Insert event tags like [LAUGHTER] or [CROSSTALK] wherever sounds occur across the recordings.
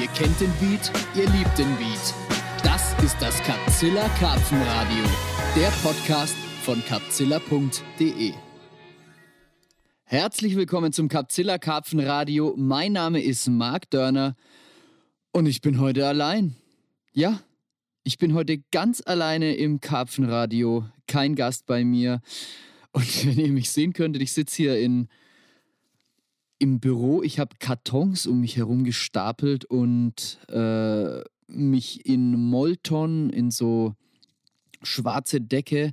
Ihr kennt den Beat, ihr liebt den Beat. Das ist das Capzilla Karpfenradio, der Podcast von capzilla.de. Herzlich willkommen zum Capzilla Karpfenradio. Mein Name ist Marc Dörner und ich bin heute allein. Ja, ich bin heute ganz alleine im Karpfenradio. Kein Gast bei mir. Und [LAUGHS] wenn ihr mich sehen könntet, ich sitze hier in im Büro, ich habe Kartons um mich herum gestapelt und äh, mich in Molton, in so schwarze Decke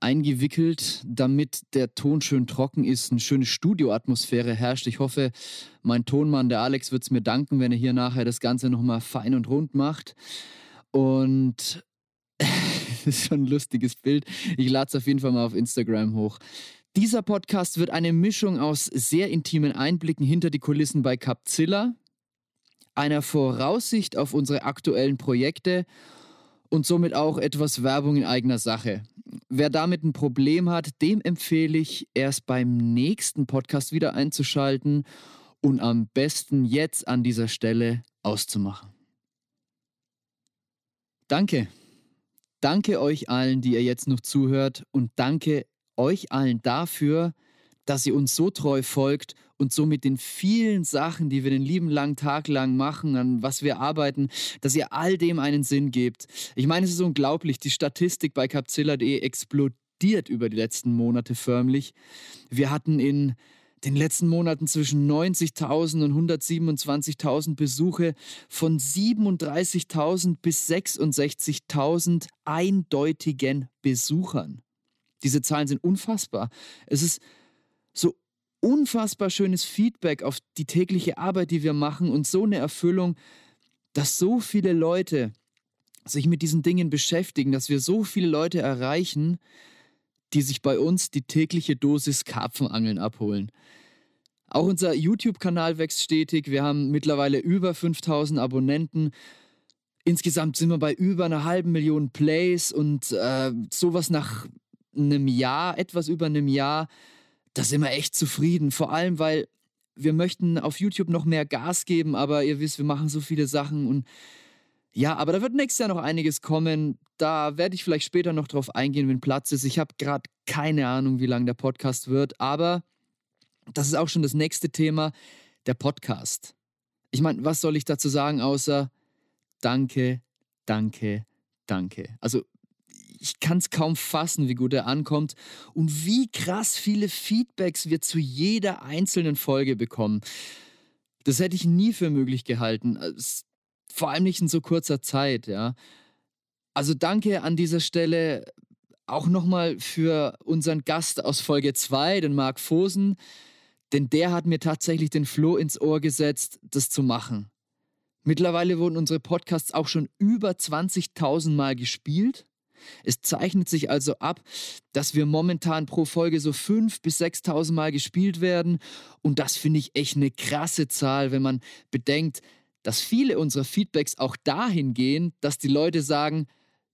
eingewickelt, damit der Ton schön trocken ist, eine schöne Studioatmosphäre herrscht. Ich hoffe, mein Tonmann, der Alex, wird es mir danken, wenn er hier nachher das Ganze nochmal fein und rund macht. Und [LAUGHS] das ist schon ein lustiges Bild. Ich lade es auf jeden Fall mal auf Instagram hoch. Dieser Podcast wird eine Mischung aus sehr intimen Einblicken hinter die Kulissen bei Capzilla, einer Voraussicht auf unsere aktuellen Projekte und somit auch etwas Werbung in eigener Sache. Wer damit ein Problem hat, dem empfehle ich, erst beim nächsten Podcast wieder einzuschalten und am besten jetzt an dieser Stelle auszumachen. Danke. Danke euch allen, die ihr jetzt noch zuhört und danke euch allen dafür, dass ihr uns so treu folgt und so mit den vielen Sachen, die wir den lieben langen Tag lang machen, an was wir arbeiten, dass ihr all dem einen Sinn gebt. Ich meine, es ist unglaublich, die Statistik bei capzilla.de explodiert über die letzten Monate förmlich. Wir hatten in den letzten Monaten zwischen 90.000 und 127.000 Besuche von 37.000 bis 66.000 eindeutigen Besuchern. Diese Zahlen sind unfassbar. Es ist so unfassbar schönes Feedback auf die tägliche Arbeit, die wir machen und so eine Erfüllung, dass so viele Leute sich mit diesen Dingen beschäftigen, dass wir so viele Leute erreichen, die sich bei uns die tägliche Dosis Karpfenangeln abholen. Auch unser YouTube-Kanal wächst stetig. Wir haben mittlerweile über 5000 Abonnenten. Insgesamt sind wir bei über einer halben Million Plays und äh, sowas nach einem Jahr, etwas über einem Jahr, da sind wir echt zufrieden. Vor allem, weil wir möchten auf YouTube noch mehr Gas geben, aber ihr wisst, wir machen so viele Sachen und ja, aber da wird nächstes Jahr noch einiges kommen. Da werde ich vielleicht später noch drauf eingehen, wenn Platz ist. Ich habe gerade keine Ahnung, wie lang der Podcast wird, aber das ist auch schon das nächste Thema, der Podcast. Ich meine, was soll ich dazu sagen, außer danke, danke, danke. Also ich kann es kaum fassen, wie gut er ankommt und wie krass viele Feedbacks wir zu jeder einzelnen Folge bekommen. Das hätte ich nie für möglich gehalten, vor allem nicht in so kurzer Zeit, ja. Also danke an dieser Stelle auch nochmal für unseren Gast aus Folge 2, den Marc Fosen, denn der hat mir tatsächlich den Floh ins Ohr gesetzt, das zu machen. Mittlerweile wurden unsere Podcasts auch schon über 20.000 Mal gespielt es zeichnet sich also ab, dass wir momentan pro Folge so 5.000 bis 6.000 Mal gespielt werden. Und das finde ich echt eine krasse Zahl, wenn man bedenkt, dass viele unserer Feedbacks auch dahin gehen, dass die Leute sagen,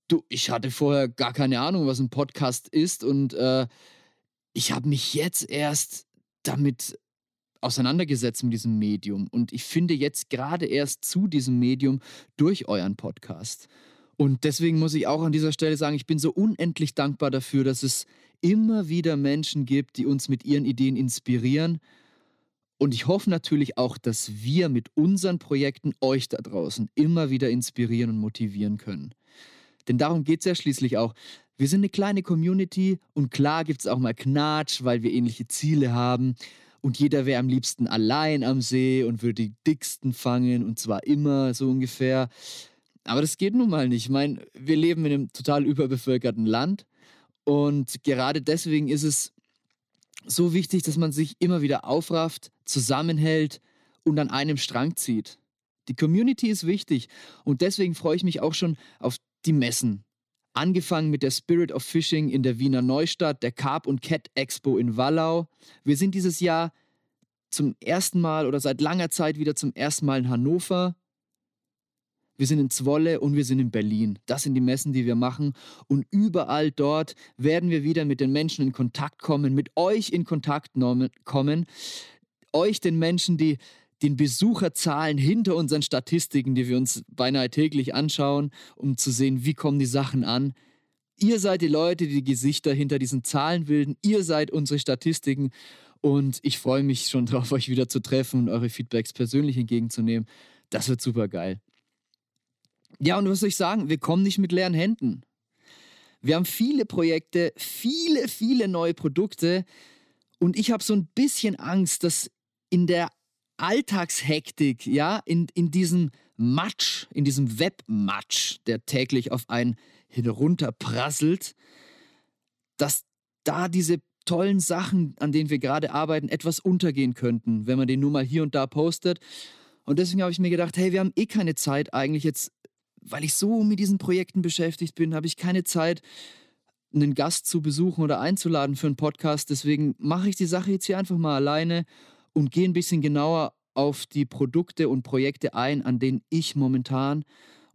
du, ich hatte vorher gar keine Ahnung, was ein Podcast ist und äh, ich habe mich jetzt erst damit auseinandergesetzt mit diesem Medium und ich finde jetzt gerade erst zu diesem Medium durch euren Podcast. Und deswegen muss ich auch an dieser Stelle sagen, ich bin so unendlich dankbar dafür, dass es immer wieder Menschen gibt, die uns mit ihren Ideen inspirieren. Und ich hoffe natürlich auch, dass wir mit unseren Projekten euch da draußen immer wieder inspirieren und motivieren können. Denn darum geht es ja schließlich auch. Wir sind eine kleine Community und klar gibt es auch mal Knatsch, weil wir ähnliche Ziele haben. Und jeder wäre am liebsten allein am See und würde die dicksten fangen und zwar immer so ungefähr. Aber das geht nun mal nicht. Ich meine, wir leben in einem total überbevölkerten Land und gerade deswegen ist es so wichtig, dass man sich immer wieder aufrafft, zusammenhält und an einem Strang zieht. Die Community ist wichtig und deswegen freue ich mich auch schon auf die Messen. Angefangen mit der Spirit of Fishing in der Wiener Neustadt, der Carp und Cat Expo in Wallau. Wir sind dieses Jahr zum ersten Mal oder seit langer Zeit wieder zum ersten Mal in Hannover wir sind in Zwolle und wir sind in Berlin. Das sind die Messen, die wir machen. Und überall dort werden wir wieder mit den Menschen in Kontakt kommen, mit euch in Kontakt kommen. Euch, den Menschen, die den Besucherzahlen hinter unseren Statistiken, die wir uns beinahe täglich anschauen, um zu sehen, wie kommen die Sachen an. Ihr seid die Leute, die die Gesichter hinter diesen Zahlen bilden. Ihr seid unsere Statistiken. Und ich freue mich schon darauf, [LAUGHS] euch wieder zu treffen und eure Feedbacks persönlich entgegenzunehmen. Das wird super geil. Ja, und was soll ich sagen? Wir kommen nicht mit leeren Händen. Wir haben viele Projekte, viele, viele neue Produkte. Und ich habe so ein bisschen Angst, dass in der Alltagshektik, ja, in, in diesem Matsch, in diesem Webmatsch, der täglich auf einen herunterprasselt, dass da diese tollen Sachen, an denen wir gerade arbeiten, etwas untergehen könnten, wenn man den nur mal hier und da postet. Und deswegen habe ich mir gedacht, hey, wir haben eh keine Zeit eigentlich jetzt, weil ich so mit diesen Projekten beschäftigt bin, habe ich keine Zeit, einen Gast zu besuchen oder einzuladen für einen Podcast. Deswegen mache ich die Sache jetzt hier einfach mal alleine und gehe ein bisschen genauer auf die Produkte und Projekte ein, an denen ich momentan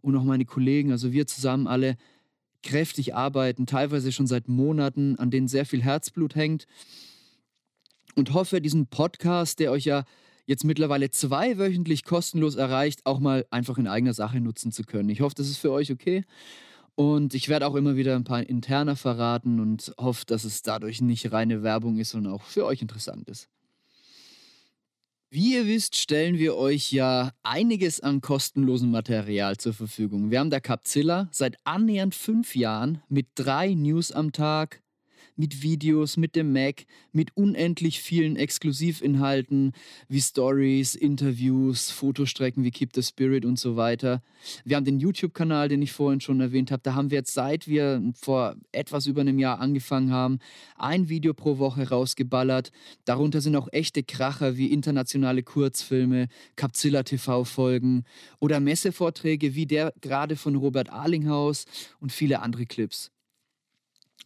und auch meine Kollegen, also wir zusammen alle, kräftig arbeiten, teilweise schon seit Monaten, an denen sehr viel Herzblut hängt. Und hoffe, diesen Podcast, der euch ja jetzt mittlerweile zweiwöchentlich kostenlos erreicht, auch mal einfach in eigener Sache nutzen zu können. Ich hoffe, das ist für euch okay. Und ich werde auch immer wieder ein paar interner verraten und hoffe, dass es dadurch nicht reine Werbung ist, sondern auch für euch interessant ist. Wie ihr wisst, stellen wir euch ja einiges an kostenlosem Material zur Verfügung. Wir haben der Capzilla seit annähernd fünf Jahren mit drei News am Tag, mit Videos, mit dem Mac, mit unendlich vielen Exklusivinhalten wie Stories, Interviews, Fotostrecken wie Keep the Spirit und so weiter. Wir haben den YouTube-Kanal, den ich vorhin schon erwähnt habe. Da haben wir jetzt, seit wir vor etwas über einem Jahr angefangen haben, ein Video pro Woche rausgeballert. Darunter sind auch echte Kracher wie internationale Kurzfilme, Capzilla TV-Folgen oder Messevorträge wie der gerade von Robert Arlinghaus und viele andere Clips.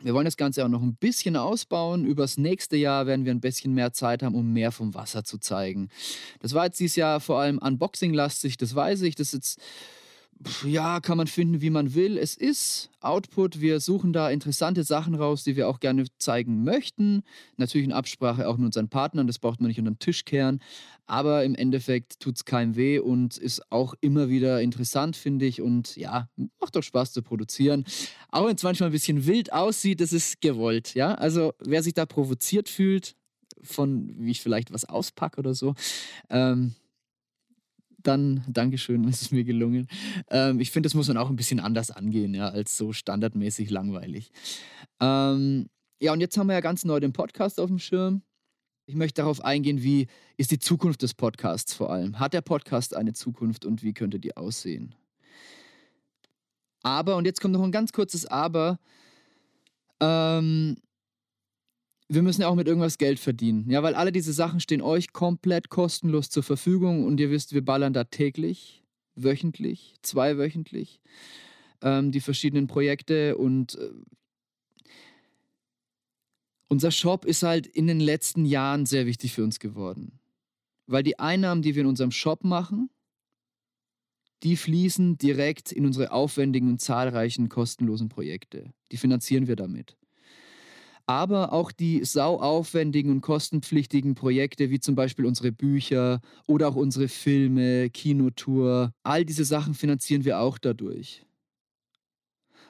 Wir wollen das Ganze auch noch ein bisschen ausbauen. Übers nächste Jahr werden wir ein bisschen mehr Zeit haben, um mehr vom Wasser zu zeigen. Das war jetzt dieses Jahr vor allem Unboxing-lastig, das weiß ich. Das ist jetzt ja, kann man finden, wie man will. Es ist Output. Wir suchen da interessante Sachen raus, die wir auch gerne zeigen möchten. Natürlich in Absprache auch mit unseren Partnern. Das braucht man nicht unter den Tisch kehren. Aber im Endeffekt tut es keinem weh und ist auch immer wieder interessant, finde ich. Und ja, macht doch Spaß zu produzieren. Auch wenn es manchmal ein bisschen wild aussieht, das ist gewollt. Ja, also wer sich da provoziert fühlt, von wie ich vielleicht was auspacke oder so, ähm, dann Dankeschön, [LAUGHS] es ist mir gelungen. Ähm, ich finde, das muss man auch ein bisschen anders angehen, ja, als so standardmäßig langweilig. Ähm, ja, und jetzt haben wir ja ganz neu den Podcast auf dem Schirm. Ich möchte darauf eingehen, wie ist die Zukunft des Podcasts vor allem? Hat der Podcast eine Zukunft und wie könnte die aussehen? Aber, und jetzt kommt noch ein ganz kurzes Aber, ähm, wir müssen ja auch mit irgendwas Geld verdienen. Ja, weil alle diese Sachen stehen euch komplett kostenlos zur Verfügung und ihr wisst, wir ballern da täglich, wöchentlich, zweiwöchentlich ähm, die verschiedenen Projekte und äh, unser Shop ist halt in den letzten Jahren sehr wichtig für uns geworden. Weil die Einnahmen, die wir in unserem Shop machen, die fließen direkt in unsere aufwendigen und zahlreichen kostenlosen Projekte. Die finanzieren wir damit aber auch die sauaufwendigen und kostenpflichtigen Projekte, wie zum Beispiel unsere Bücher oder auch unsere Filme, Kinotour, all diese Sachen finanzieren wir auch dadurch.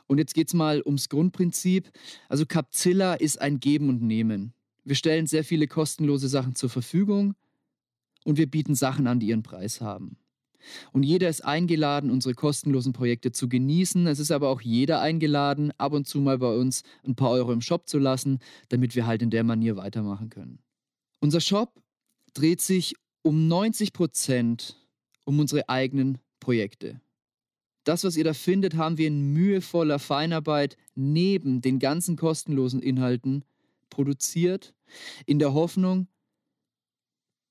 Und jetzt geht es mal ums Grundprinzip. Also Capzilla ist ein Geben und Nehmen. Wir stellen sehr viele kostenlose Sachen zur Verfügung und wir bieten Sachen an, die ihren Preis haben. Und jeder ist eingeladen, unsere kostenlosen Projekte zu genießen. Es ist aber auch jeder eingeladen, ab und zu mal bei uns ein paar Euro im Shop zu lassen, damit wir halt in der Manier weitermachen können. Unser Shop dreht sich um 90 Prozent um unsere eigenen Projekte. Das, was ihr da findet, haben wir in mühevoller Feinarbeit neben den ganzen kostenlosen Inhalten produziert, in der Hoffnung,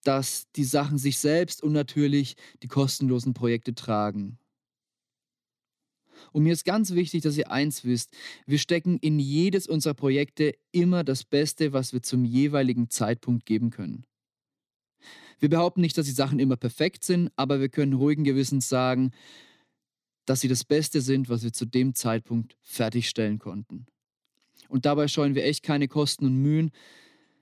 dass die Sachen sich selbst und natürlich die kostenlosen Projekte tragen. Und mir ist ganz wichtig, dass ihr eins wisst, wir stecken in jedes unserer Projekte immer das Beste, was wir zum jeweiligen Zeitpunkt geben können. Wir behaupten nicht, dass die Sachen immer perfekt sind, aber wir können ruhigen Gewissens sagen, dass sie das Beste sind, was wir zu dem Zeitpunkt fertigstellen konnten. Und dabei scheuen wir echt keine Kosten und Mühen,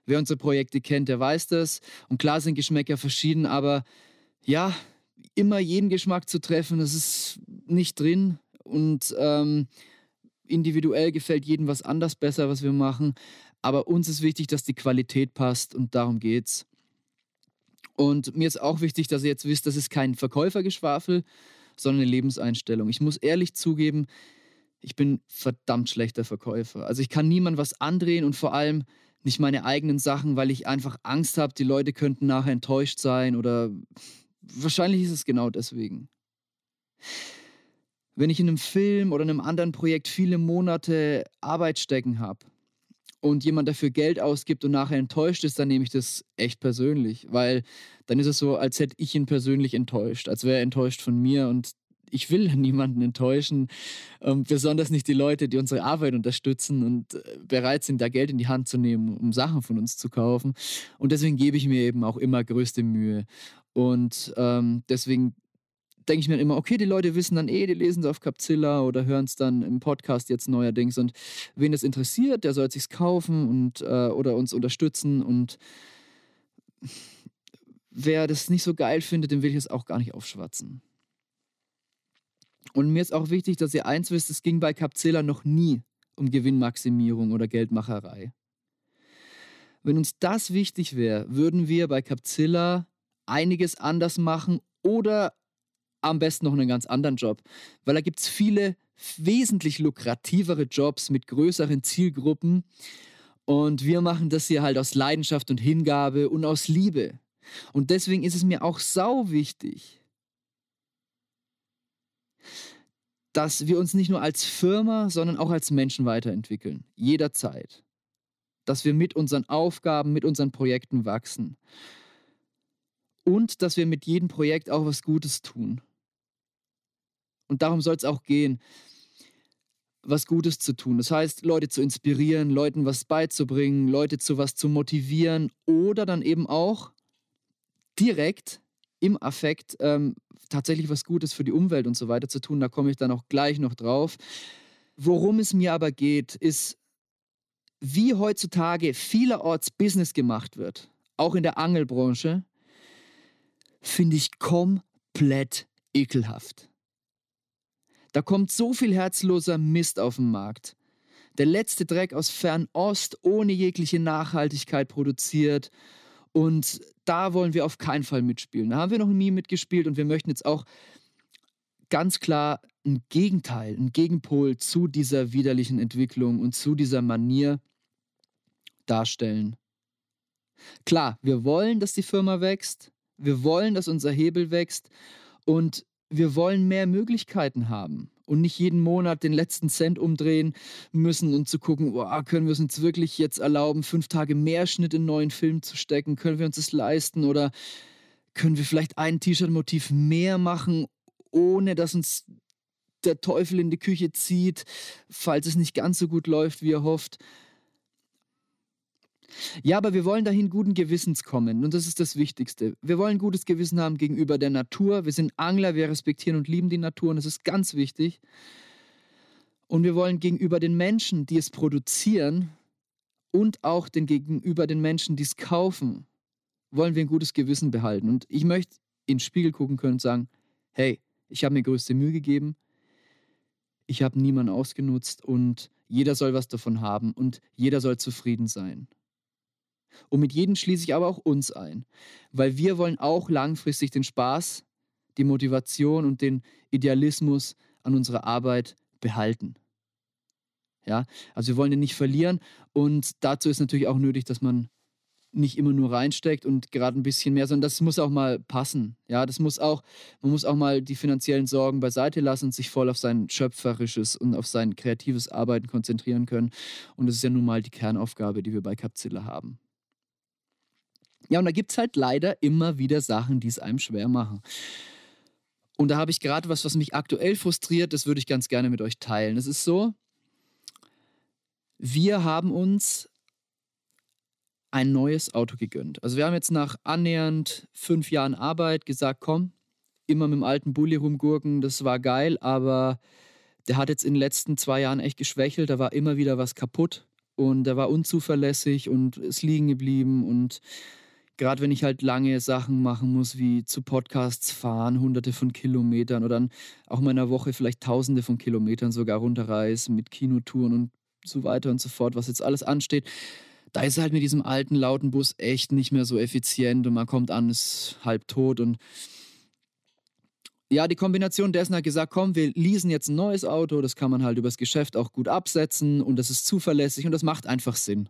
Wer unsere Projekte kennt, der weiß das. Und klar sind Geschmäcker verschieden, aber ja, immer jeden Geschmack zu treffen, das ist nicht drin. Und ähm, individuell gefällt jedem was anders besser, was wir machen. Aber uns ist wichtig, dass die Qualität passt und darum geht's. Und mir ist auch wichtig, dass ihr jetzt wisst, das ist kein Verkäufergeschwafel, sondern eine Lebenseinstellung. Ich muss ehrlich zugeben, ich bin verdammt schlechter Verkäufer. Also ich kann niemand was andrehen und vor allem nicht meine eigenen Sachen, weil ich einfach Angst habe, die Leute könnten nachher enttäuscht sein oder wahrscheinlich ist es genau deswegen. Wenn ich in einem Film oder einem anderen Projekt viele Monate Arbeit stecken habe und jemand dafür Geld ausgibt und nachher enttäuscht ist, dann nehme ich das echt persönlich, weil dann ist es so, als hätte ich ihn persönlich enttäuscht, als wäre er enttäuscht von mir und ich will [LAUGHS] niemanden enttäuschen, ähm, besonders nicht die Leute, die unsere Arbeit unterstützen und äh, bereit sind, da Geld in die Hand zu nehmen, um Sachen von uns zu kaufen. Und deswegen gebe ich mir eben auch immer größte Mühe. Und ähm, deswegen denke ich mir immer, okay, die Leute wissen dann eh, die lesen es auf Capzilla oder hören es dann im Podcast jetzt neuerdings. Und wen das interessiert, der soll es sich kaufen und, äh, oder uns unterstützen. Und wer das nicht so geil findet, dem will ich es auch gar nicht aufschwatzen. Und mir ist auch wichtig, dass ihr eins wisst, es ging bei Capzilla noch nie um Gewinnmaximierung oder Geldmacherei. Wenn uns das wichtig wäre, würden wir bei Capzilla einiges anders machen oder am besten noch einen ganz anderen Job. Weil da gibt es viele wesentlich lukrativere Jobs mit größeren Zielgruppen. Und wir machen das hier halt aus Leidenschaft und Hingabe und aus Liebe. Und deswegen ist es mir auch sau wichtig, dass wir uns nicht nur als Firma, sondern auch als Menschen weiterentwickeln. Jederzeit. Dass wir mit unseren Aufgaben, mit unseren Projekten wachsen. Und dass wir mit jedem Projekt auch was Gutes tun. Und darum soll es auch gehen, was Gutes zu tun. Das heißt, Leute zu inspirieren, Leuten was beizubringen, Leute zu was zu motivieren oder dann eben auch direkt im Affekt ähm, tatsächlich was Gutes für die Umwelt und so weiter zu tun. Da komme ich dann auch gleich noch drauf. Worum es mir aber geht, ist, wie heutzutage vielerorts Business gemacht wird, auch in der Angelbranche, finde ich komplett ekelhaft. Da kommt so viel herzloser Mist auf den Markt. Der letzte Dreck aus Fernost ohne jegliche Nachhaltigkeit produziert und da wollen wir auf keinen Fall mitspielen. Da haben wir noch nie mitgespielt und wir möchten jetzt auch ganz klar ein Gegenteil, ein Gegenpol zu dieser widerlichen Entwicklung und zu dieser Manier darstellen. Klar, wir wollen, dass die Firma wächst, wir wollen, dass unser Hebel wächst und wir wollen mehr Möglichkeiten haben und nicht jeden Monat den letzten Cent umdrehen müssen und zu gucken, oh, können wir es uns wirklich jetzt erlauben, fünf Tage mehr Schnitt in neuen Film zu stecken? Können wir uns das leisten? Oder können wir vielleicht ein T-Shirt-Motiv mehr machen, ohne dass uns der Teufel in die Küche zieht, falls es nicht ganz so gut läuft, wie er hofft? Ja, aber wir wollen dahin guten Gewissens kommen und das ist das Wichtigste. Wir wollen gutes Gewissen haben gegenüber der Natur. Wir sind Angler, wir respektieren und lieben die Natur und das ist ganz wichtig. Und wir wollen gegenüber den Menschen, die es produzieren und auch den gegenüber den Menschen, die es kaufen, wollen wir ein gutes Gewissen behalten. Und ich möchte in den Spiegel gucken können und sagen, hey, ich habe mir größte Mühe gegeben, ich habe niemanden ausgenutzt und jeder soll was davon haben und jeder soll zufrieden sein. Und mit jedem schließe ich aber auch uns ein, weil wir wollen auch langfristig den Spaß, die Motivation und den Idealismus an unserer Arbeit behalten. Ja, also wir wollen den nicht verlieren und dazu ist natürlich auch nötig, dass man nicht immer nur reinsteckt und gerade ein bisschen mehr, sondern das muss auch mal passen. Ja, das muss auch, man muss auch mal die finanziellen Sorgen beiseite lassen und sich voll auf sein schöpferisches und auf sein kreatives Arbeiten konzentrieren können. Und das ist ja nun mal die Kernaufgabe, die wir bei Capzilla haben. Ja, und da gibt es halt leider immer wieder Sachen, die es einem schwer machen. Und da habe ich gerade was, was mich aktuell frustriert, das würde ich ganz gerne mit euch teilen. Es ist so, wir haben uns ein neues Auto gegönnt. Also wir haben jetzt nach annähernd fünf Jahren Arbeit gesagt, komm, immer mit dem alten Bulli rumgurken, das war geil, aber der hat jetzt in den letzten zwei Jahren echt geschwächelt, da war immer wieder was kaputt und der war unzuverlässig und ist liegen geblieben und gerade wenn ich halt lange Sachen machen muss, wie zu Podcasts fahren, hunderte von Kilometern oder dann auch in einer Woche vielleicht tausende von Kilometern sogar runterreisen mit Kinotouren und so weiter und so fort, was jetzt alles ansteht. Da ist halt mit diesem alten, lauten Bus echt nicht mehr so effizient und man kommt an, ist halb tot und ja, die Kombination dessen hat gesagt, komm, wir leasen jetzt ein neues Auto, das kann man halt übers Geschäft auch gut absetzen und das ist zuverlässig und das macht einfach Sinn.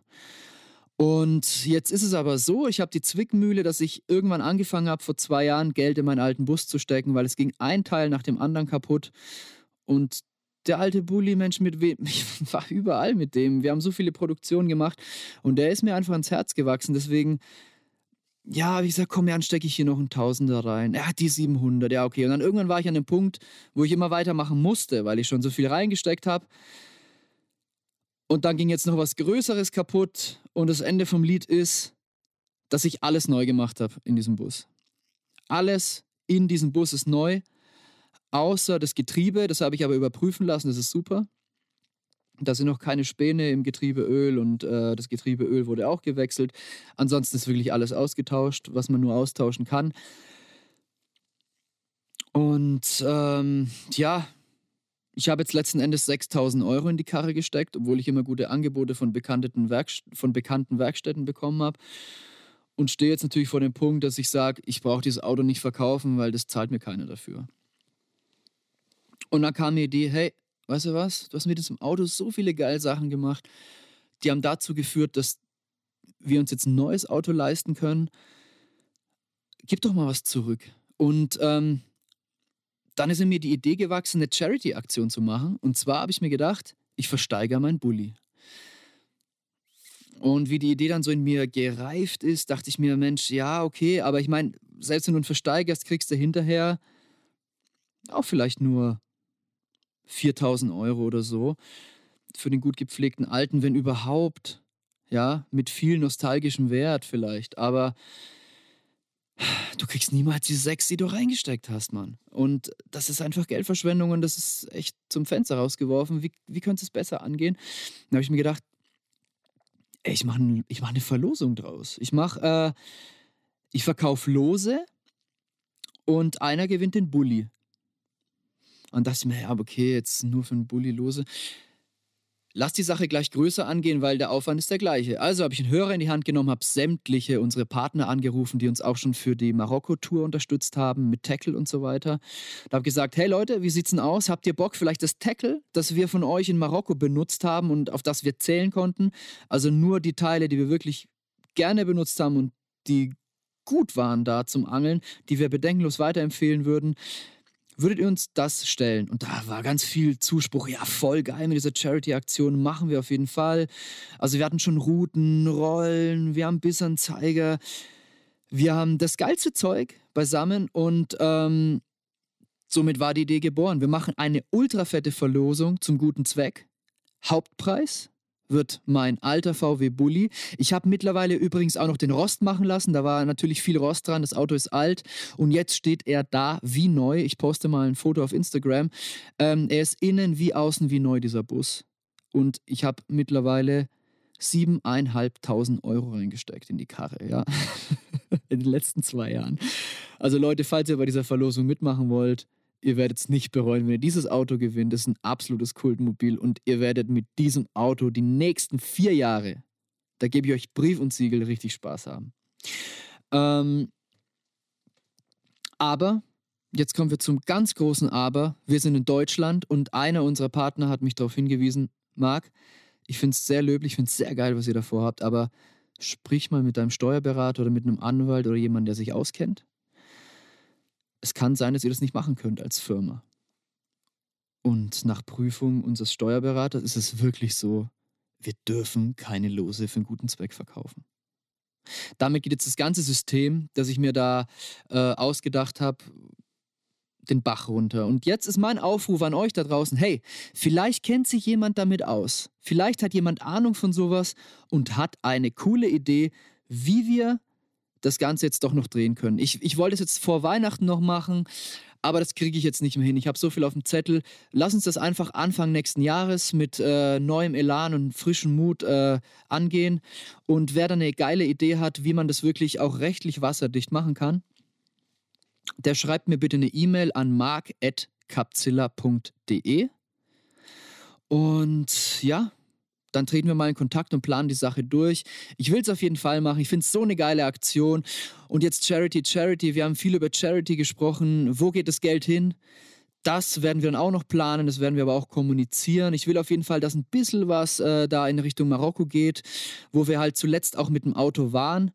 Und jetzt ist es aber so, ich habe die Zwickmühle, dass ich irgendwann angefangen habe, vor zwei Jahren Geld in meinen alten Bus zu stecken, weil es ging ein Teil nach dem anderen kaputt. Und der alte Bulli-Mensch mit wem, [LAUGHS] ich war überall mit dem. Wir haben so viele Produktionen gemacht und der ist mir einfach ins Herz gewachsen. Deswegen, ja, wie gesagt, komm, dann stecke ich hier noch ein Tausender rein. Hat die 700, ja, okay. Und dann irgendwann war ich an dem Punkt, wo ich immer weitermachen musste, weil ich schon so viel reingesteckt habe. Und dann ging jetzt noch was Größeres kaputt. Und das Ende vom Lied ist, dass ich alles neu gemacht habe in diesem Bus. Alles in diesem Bus ist neu, außer das Getriebe. Das habe ich aber überprüfen lassen. Das ist super. Da sind noch keine Späne im Getriebeöl und äh, das Getriebeöl wurde auch gewechselt. Ansonsten ist wirklich alles ausgetauscht, was man nur austauschen kann. Und ähm, ja, ich habe jetzt letzten Endes 6000 Euro in die Karre gesteckt, obwohl ich immer gute Angebote von, Werkst von bekannten Werkstätten bekommen habe. Und stehe jetzt natürlich vor dem Punkt, dass ich sage, ich brauche dieses Auto nicht verkaufen, weil das zahlt mir keiner dafür. Und dann kam die Idee, hey, weißt du was, du hast mit diesem Auto so viele geile Sachen gemacht, die haben dazu geführt, dass wir uns jetzt ein neues Auto leisten können. Gib doch mal was zurück. Und ähm, dann ist in mir die Idee gewachsen, eine Charity-Aktion zu machen. Und zwar habe ich mir gedacht, ich versteigere meinen Bulli. Und wie die Idee dann so in mir gereift ist, dachte ich mir, Mensch, ja, okay, aber ich meine, selbst wenn du ihn versteigerst, kriegst du hinterher auch vielleicht nur 4000 Euro oder so für den gut gepflegten Alten, wenn überhaupt, ja, mit viel nostalgischem Wert vielleicht. Aber du kriegst niemals die sechs, die du reingesteckt hast, Mann. Und das ist einfach Geldverschwendung und das ist echt zum Fenster rausgeworfen. Wie, wie könnte es besser angehen? Dann habe ich mir gedacht, ey, ich mache ich mach eine Verlosung draus. Ich mache, äh, ich verkaufe Lose und einer gewinnt den Bulli. Und dachte ich mir, ja, okay, jetzt nur für einen Bulli lose lass die Sache gleich größer angehen, weil der Aufwand ist der gleiche. Also habe ich einen Hörer in die Hand genommen, habe sämtliche unsere Partner angerufen, die uns auch schon für die Marokko-Tour unterstützt haben, mit Tackle und so weiter. Da habe gesagt, hey Leute, wie sieht's denn aus? Habt ihr Bock, vielleicht das Tackle, das wir von euch in Marokko benutzt haben und auf das wir zählen konnten? Also nur die Teile, die wir wirklich gerne benutzt haben und die gut waren da zum Angeln, die wir bedenkenlos weiterempfehlen würden würdet ihr uns das stellen? Und da war ganz viel Zuspruch, ja, voll geil mit dieser Charity-Aktion, machen wir auf jeden Fall. Also wir hatten schon Routen, Rollen, wir haben Bissanzeiger, wir haben das geilste Zeug beisammen und ähm, somit war die Idee geboren. Wir machen eine ultrafette Verlosung zum guten Zweck. Hauptpreis wird mein alter VW Bulli. Ich habe mittlerweile übrigens auch noch den Rost machen lassen. Da war natürlich viel Rost dran. Das Auto ist alt und jetzt steht er da wie neu. Ich poste mal ein Foto auf Instagram. Ähm, er ist innen wie außen wie neu, dieser Bus. Und ich habe mittlerweile siebeneinhalbtausend Euro reingesteckt in die Karre, ja. [LAUGHS] in den letzten zwei Jahren. Also Leute, falls ihr bei dieser Verlosung mitmachen wollt, ihr werdet es nicht bereuen, wenn ihr dieses Auto gewinnt. Das ist ein absolutes Kultmobil und ihr werdet mit diesem Auto die nächsten vier Jahre, da gebe ich euch Brief und Siegel, richtig Spaß haben. Ähm, aber, jetzt kommen wir zum ganz großen Aber. Wir sind in Deutschland und einer unserer Partner hat mich darauf hingewiesen, Marc, ich finde es sehr löblich, ich finde es sehr geil, was ihr davor habt, aber sprich mal mit deinem Steuerberater oder mit einem Anwalt oder jemandem, der sich auskennt es kann sein, dass ihr das nicht machen könnt als Firma. Und nach Prüfung unseres Steuerberaters ist es wirklich so, wir dürfen keine Lose für einen guten Zweck verkaufen. Damit geht jetzt das ganze System, das ich mir da äh, ausgedacht habe, den Bach runter. Und jetzt ist mein Aufruf an euch da draußen, hey, vielleicht kennt sich jemand damit aus. Vielleicht hat jemand Ahnung von sowas und hat eine coole Idee, wie wir das Ganze jetzt doch noch drehen können. Ich, ich wollte es jetzt vor Weihnachten noch machen, Aber das kriege ich jetzt nicht mehr hin. Ich habe so viel auf dem Zettel. Lass uns das einfach Anfang nächsten Jahres mit äh, neuem Elan und frischem Mut äh, angehen. Und wer da eine geile Idee hat, wie man das wirklich auch rechtlich wasserdicht machen kann, der schreibt mir bitte eine E-Mail an mark.capzilla.de. Und ja, dann treten wir mal in Kontakt und planen die Sache durch. Ich will es auf jeden Fall machen. Ich finde es so eine geile Aktion. Und jetzt Charity, Charity. Wir haben viel über Charity gesprochen. Wo geht das Geld hin? Das werden wir dann auch noch planen, das werden wir aber auch kommunizieren. Ich will auf jeden Fall, dass ein bisschen was äh, da in Richtung Marokko geht, wo wir halt zuletzt auch mit dem Auto waren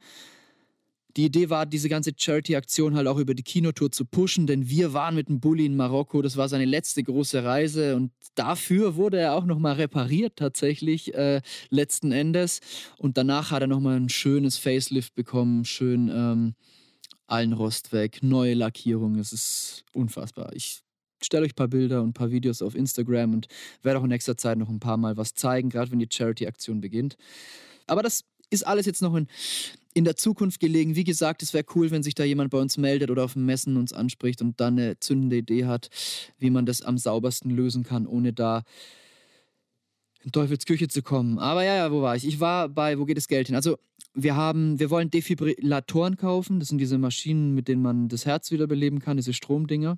die Idee war, diese ganze Charity-Aktion halt auch über die Kinotour zu pushen, denn wir waren mit dem Bulli in Marokko. Das war seine letzte große Reise und dafür wurde er auch nochmal repariert, tatsächlich, äh, letzten Endes. Und danach hat er nochmal ein schönes Facelift bekommen, schön ähm, allen Rost weg, neue Lackierung. Es ist unfassbar. Ich stelle euch ein paar Bilder und ein paar Videos auf Instagram und werde auch in nächster Zeit noch ein paar Mal was zeigen, gerade wenn die Charity-Aktion beginnt. Aber das ist alles jetzt noch in, in der Zukunft gelegen. Wie gesagt, es wäre cool, wenn sich da jemand bei uns meldet oder auf dem Messen uns anspricht und dann eine zündende Idee hat, wie man das am saubersten lösen kann, ohne da in Teufels Küche zu kommen. Aber ja, ja, wo war ich? Ich war bei, wo geht das Geld hin? Also, wir haben, wir wollen Defibrillatoren kaufen. Das sind diese Maschinen, mit denen man das Herz wiederbeleben kann, diese Stromdinger.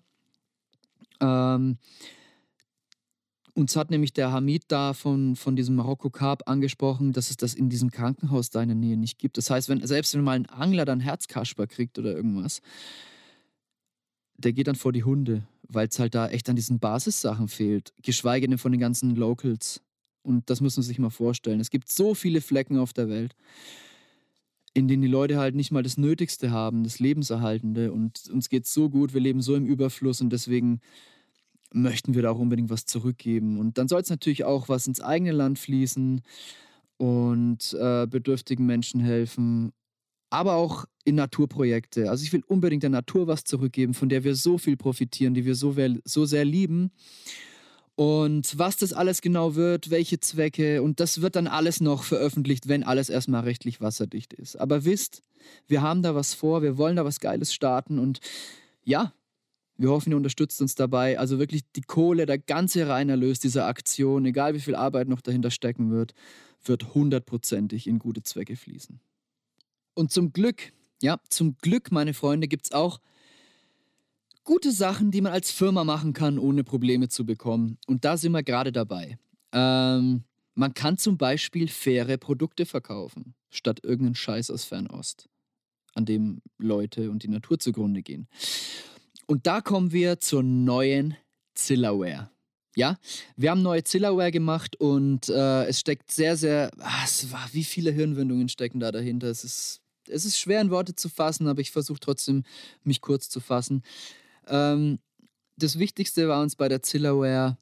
Ähm, uns hat nämlich der Hamid da von, von diesem Marokko Carp angesprochen, dass es das in diesem Krankenhaus da in der Nähe nicht gibt. Das heißt, wenn, selbst wenn mal ein Angler dann Herzkasper kriegt oder irgendwas, der geht dann vor die Hunde, weil es halt da echt an diesen Basissachen fehlt. Geschweige denn von den ganzen Locals. Und das muss man sich mal vorstellen. Es gibt so viele Flecken auf der Welt, in denen die Leute halt nicht mal das Nötigste haben, das Lebenserhaltende. Und uns geht so gut, wir leben so im Überfluss und deswegen möchten wir da auch unbedingt was zurückgeben. Und dann soll es natürlich auch was ins eigene Land fließen und äh, bedürftigen Menschen helfen, aber auch in Naturprojekte. Also ich will unbedingt der Natur was zurückgeben, von der wir so viel profitieren, die wir so, so sehr lieben. Und was das alles genau wird, welche Zwecke, und das wird dann alles noch veröffentlicht, wenn alles erstmal rechtlich wasserdicht ist. Aber wisst, wir haben da was vor, wir wollen da was Geiles starten und ja, wir hoffen, ihr unterstützt uns dabei. Also wirklich die Kohle, der ganze Reinerlös dieser Aktion, egal wie viel Arbeit noch dahinter stecken wird, wird hundertprozentig in gute Zwecke fließen. Und zum Glück, ja, zum Glück, meine Freunde, gibt es auch gute Sachen, die man als Firma machen kann, ohne Probleme zu bekommen. Und da sind wir gerade dabei. Ähm, man kann zum Beispiel faire Produkte verkaufen, statt irgendeinen Scheiß aus Fernost, an dem Leute und die Natur zugrunde gehen. Und da kommen wir zur neuen Zillaware. Ja, wir haben neue Zillaware gemacht und äh, es steckt sehr, sehr, es war, wie viele Hirnwindungen stecken da dahinter. Es ist, es ist schwer in Worte zu fassen, aber ich versuche trotzdem, mich kurz zu fassen. Ähm, das Wichtigste war uns bei der Zillaware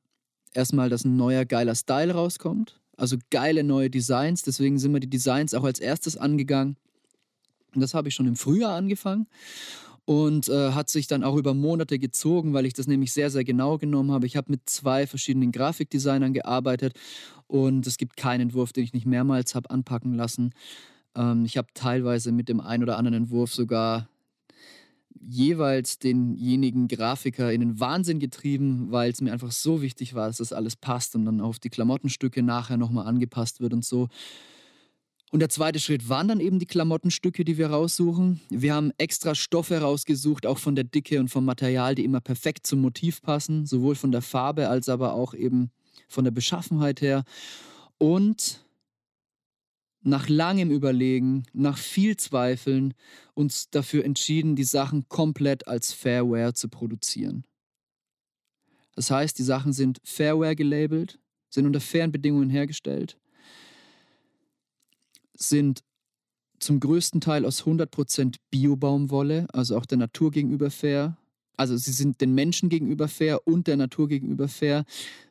erstmal, dass ein neuer geiler Style rauskommt. Also geile neue Designs. Deswegen sind wir die Designs auch als erstes angegangen. Und das habe ich schon im Frühjahr angefangen und äh, hat sich dann auch über Monate gezogen, weil ich das nämlich sehr, sehr genau genommen habe. Ich habe mit zwei verschiedenen Grafikdesignern gearbeitet und es gibt keinen Entwurf, den ich nicht mehrmals habe anpacken lassen. Ähm, ich habe teilweise mit dem einen oder anderen Entwurf sogar jeweils denjenigen Grafiker in den Wahnsinn getrieben, weil es mir einfach so wichtig war, dass das alles passt und dann auf die Klamottenstücke nachher nochmal angepasst wird und so. Und der zweite Schritt waren dann eben die Klamottenstücke, die wir raussuchen. Wir haben extra Stoffe rausgesucht, auch von der Dicke und vom Material, die immer perfekt zum Motiv passen, sowohl von der Farbe als aber auch eben von der Beschaffenheit her. Und nach langem Überlegen, nach viel Zweifeln, uns dafür entschieden, die Sachen komplett als Fairware zu produzieren. Das heißt, die Sachen sind Fairware gelabelt, sind unter fairen Bedingungen hergestellt sind zum größten Teil aus 100% Biobaumwolle, also auch der Natur gegenüber fair. Also sie sind den Menschen gegenüber fair und der Natur gegenüber fair.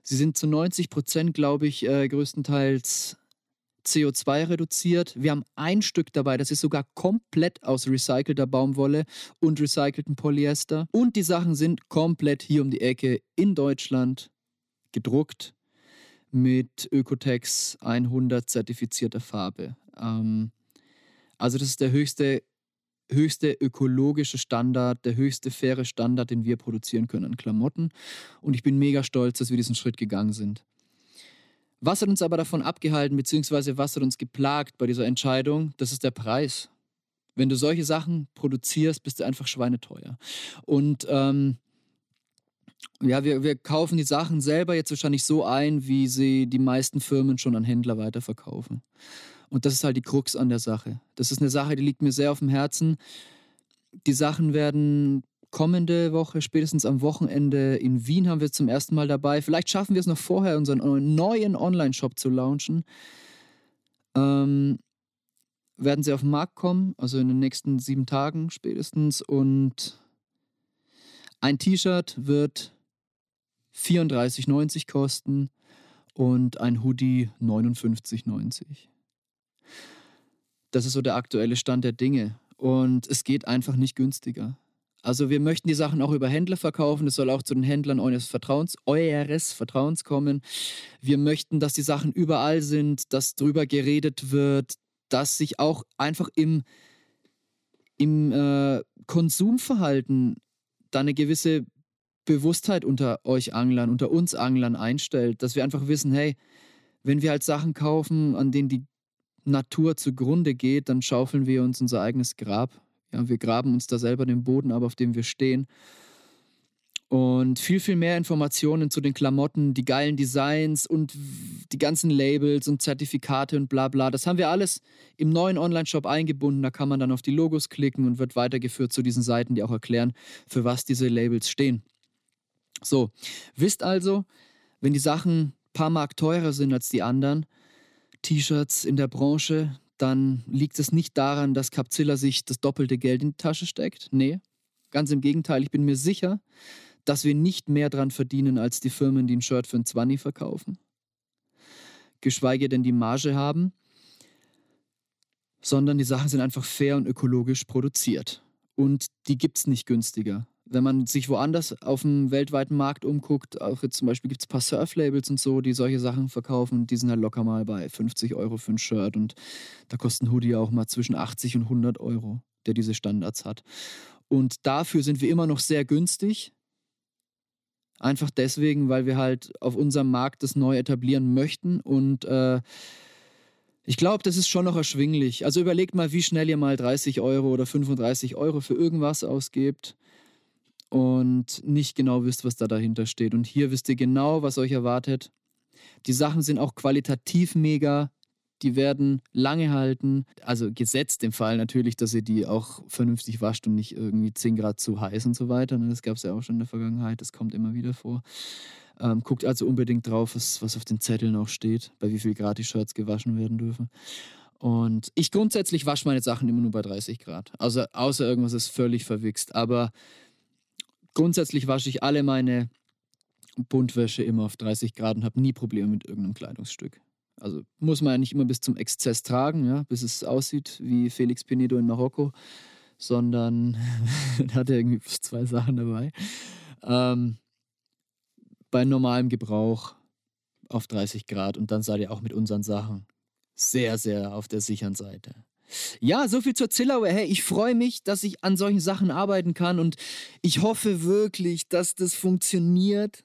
Sie sind zu 90%, glaube ich, äh, größtenteils CO2 reduziert. Wir haben ein Stück dabei, das ist sogar komplett aus recycelter Baumwolle und recyceltem Polyester. Und die Sachen sind komplett hier um die Ecke in Deutschland gedruckt mit Ökotex 100 zertifizierter Farbe. Ähm, also das ist der höchste höchste ökologische Standard, der höchste faire Standard, den wir produzieren können an Klamotten. Und ich bin mega stolz, dass wir diesen Schritt gegangen sind. Was hat uns aber davon abgehalten, beziehungsweise was hat uns geplagt bei dieser Entscheidung? Das ist der Preis. Wenn du solche Sachen produzierst, bist du einfach schweineteuer. Und ähm, ja, wir, wir kaufen die Sachen selber jetzt wahrscheinlich so ein, wie sie die meisten Firmen schon an Händler weiterverkaufen. Und das ist halt die Krux an der Sache. Das ist eine Sache, die liegt mir sehr auf dem Herzen. Die Sachen werden kommende Woche, spätestens am Wochenende in Wien haben wir zum ersten Mal dabei. Vielleicht schaffen wir es noch vorher, unseren neuen Online-Shop zu launchen. Ähm, werden sie auf den Markt kommen, also in den nächsten sieben Tagen spätestens. Und ein T-Shirt wird 34,90 kosten und ein Hoodie 59,90. Das ist so der aktuelle Stand der Dinge. Und es geht einfach nicht günstiger. Also wir möchten die Sachen auch über Händler verkaufen. Es soll auch zu den Händlern eures Vertrauens, eures Vertrauens kommen. Wir möchten, dass die Sachen überall sind, dass drüber geredet wird, dass sich auch einfach im, im äh, Konsumverhalten da eine gewisse Bewusstheit unter euch Anglern, unter uns Anglern einstellt, dass wir einfach wissen, hey, wenn wir halt Sachen kaufen, an denen die Natur zugrunde geht, dann schaufeln wir uns unser eigenes Grab. Ja, wir graben uns da selber den Boden ab, auf dem wir stehen. Und viel, viel mehr Informationen zu den Klamotten, die geilen Designs und die ganzen Labels und Zertifikate und bla bla. Das haben wir alles im neuen Online-Shop eingebunden. Da kann man dann auf die Logos klicken und wird weitergeführt zu diesen Seiten, die auch erklären, für was diese Labels stehen. So, wisst also, wenn die Sachen ein paar Mark teurer sind als die anderen, T-Shirts in der Branche, dann liegt es nicht daran, dass Capzilla sich das doppelte Geld in die Tasche steckt. Nee, ganz im Gegenteil. Ich bin mir sicher, dass wir nicht mehr dran verdienen als die Firmen, die ein Shirt für ein 20 verkaufen. Geschweige denn die Marge haben, sondern die Sachen sind einfach fair und ökologisch produziert. Und die gibt es nicht günstiger wenn man sich woanders auf dem weltweiten Markt umguckt, auch jetzt zum Beispiel gibt es ein paar Surf-Labels und so, die solche Sachen verkaufen, die sind halt locker mal bei 50 Euro für ein Shirt und da kostet ein Hoodie auch mal zwischen 80 und 100 Euro, der diese Standards hat. Und dafür sind wir immer noch sehr günstig. Einfach deswegen, weil wir halt auf unserem Markt das neu etablieren möchten und äh, ich glaube, das ist schon noch erschwinglich. Also überlegt mal, wie schnell ihr mal 30 Euro oder 35 Euro für irgendwas ausgebt und nicht genau wisst, was da dahinter steht. Und hier wisst ihr genau, was euch erwartet. Die Sachen sind auch qualitativ mega. Die werden lange halten. Also gesetzt im Fall natürlich, dass ihr die auch vernünftig wascht und nicht irgendwie 10 Grad zu heiß und so weiter. Ne, das gab es ja auch schon in der Vergangenheit. Das kommt immer wieder vor. Ähm, guckt also unbedingt drauf, was, was auf den Zetteln auch steht, bei wie viel Grad die Shirts gewaschen werden dürfen. Und ich grundsätzlich wasche meine Sachen immer nur bei 30 Grad. Also außer irgendwas ist völlig verwichst. Aber Grundsätzlich wasche ich alle meine Buntwäsche immer auf 30 Grad und habe nie Probleme mit irgendeinem Kleidungsstück. Also muss man ja nicht immer bis zum Exzess tragen, ja, bis es aussieht wie Felix Pinedo in Marokko, sondern [LAUGHS] da hat er irgendwie [LAUGHS] zwei Sachen dabei. Ähm, bei normalem Gebrauch auf 30 Grad und dann seid ihr auch mit unseren Sachen sehr, sehr auf der sicheren Seite. Ja, so viel zur Zillauer. Hey, ich freue mich, dass ich an solchen Sachen arbeiten kann und ich hoffe wirklich, dass das funktioniert.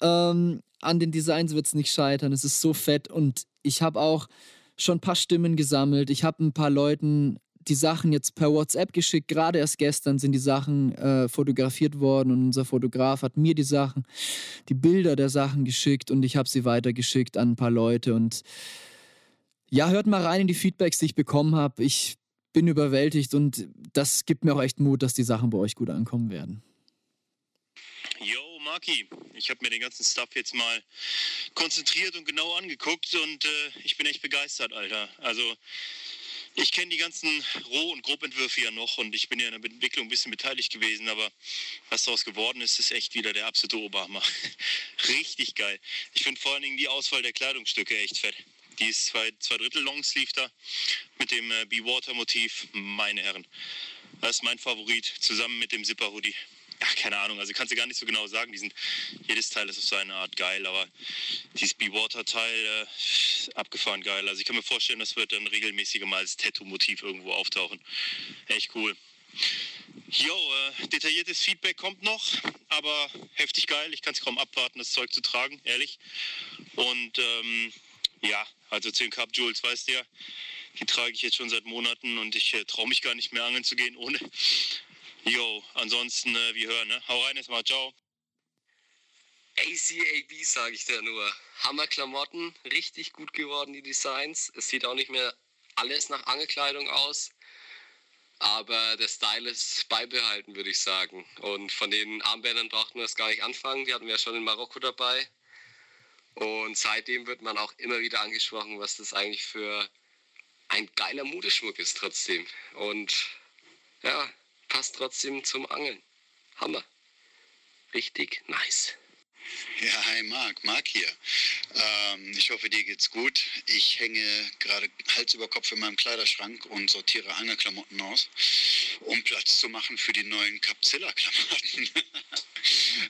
Ähm, an den Designs wird es nicht scheitern. Es ist so fett und ich habe auch schon ein paar Stimmen gesammelt. Ich habe ein paar Leuten die Sachen jetzt per WhatsApp geschickt. Gerade erst gestern sind die Sachen äh, fotografiert worden und unser Fotograf hat mir die Sachen, die Bilder der Sachen geschickt und ich habe sie weitergeschickt an ein paar Leute und ja, hört mal rein in die Feedbacks, die ich bekommen habe. Ich bin überwältigt und das gibt mir auch echt Mut, dass die Sachen bei euch gut ankommen werden. Yo, Marki, ich habe mir den ganzen Stuff jetzt mal konzentriert und genau angeguckt und äh, ich bin echt begeistert, Alter. Also ich kenne die ganzen Roh- und Grobentwürfe ja noch und ich bin ja in der Entwicklung ein bisschen beteiligt gewesen, aber was daraus geworden ist, ist echt wieder der absolute Obama. [LAUGHS] Richtig geil. Ich finde vor allen Dingen die Auswahl der Kleidungsstücke echt fett. Die ist zwei, zwei Drittel Longsleeve da mit dem äh, Be Water Motiv. Meine Herren. Das ist mein Favorit, zusammen mit dem Zipper Hoodie. ach, keine Ahnung, also kannst du gar nicht so genau sagen. Die sind, jedes Teil ist auf seine Art geil, aber dieses Be-Water-Teil äh, abgefahren geil. Also ich kann mir vorstellen, das wird dann regelmäßiger mal als Tattoo-Motiv irgendwo auftauchen. Echt cool. Jo, äh, detailliertes Feedback kommt noch, aber heftig geil. Ich kann es kaum abwarten, das Zeug zu tragen, ehrlich. Und ähm, ja, also 10 Cup Jules, weißt du ja, die trage ich jetzt schon seit Monaten und ich äh, traue mich gar nicht mehr angeln zu gehen ohne. Jo, ansonsten, äh, wir hören, ne? Hau rein erstmal, ciao. ACAB sage ich da nur. Hammerklamotten, richtig gut geworden, die Designs. Es sieht auch nicht mehr alles nach Angelkleidung aus. Aber der Style ist beibehalten, würde ich sagen. Und von den Armbändern brauchten wir es gar nicht anfangen. Die hatten wir ja schon in Marokko dabei. Und seitdem wird man auch immer wieder angesprochen, was das eigentlich für ein geiler Modeschmuck ist trotzdem. Und ja, passt trotzdem zum Angeln. Hammer. Richtig nice. Ja, hi Marc, Marc hier. Ähm, ich hoffe, dir geht's gut. Ich hänge gerade Hals über Kopf in meinem Kleiderschrank und sortiere Angelklamotten aus, um Platz zu machen für die neuen Capzilla-Klamotten. [LAUGHS]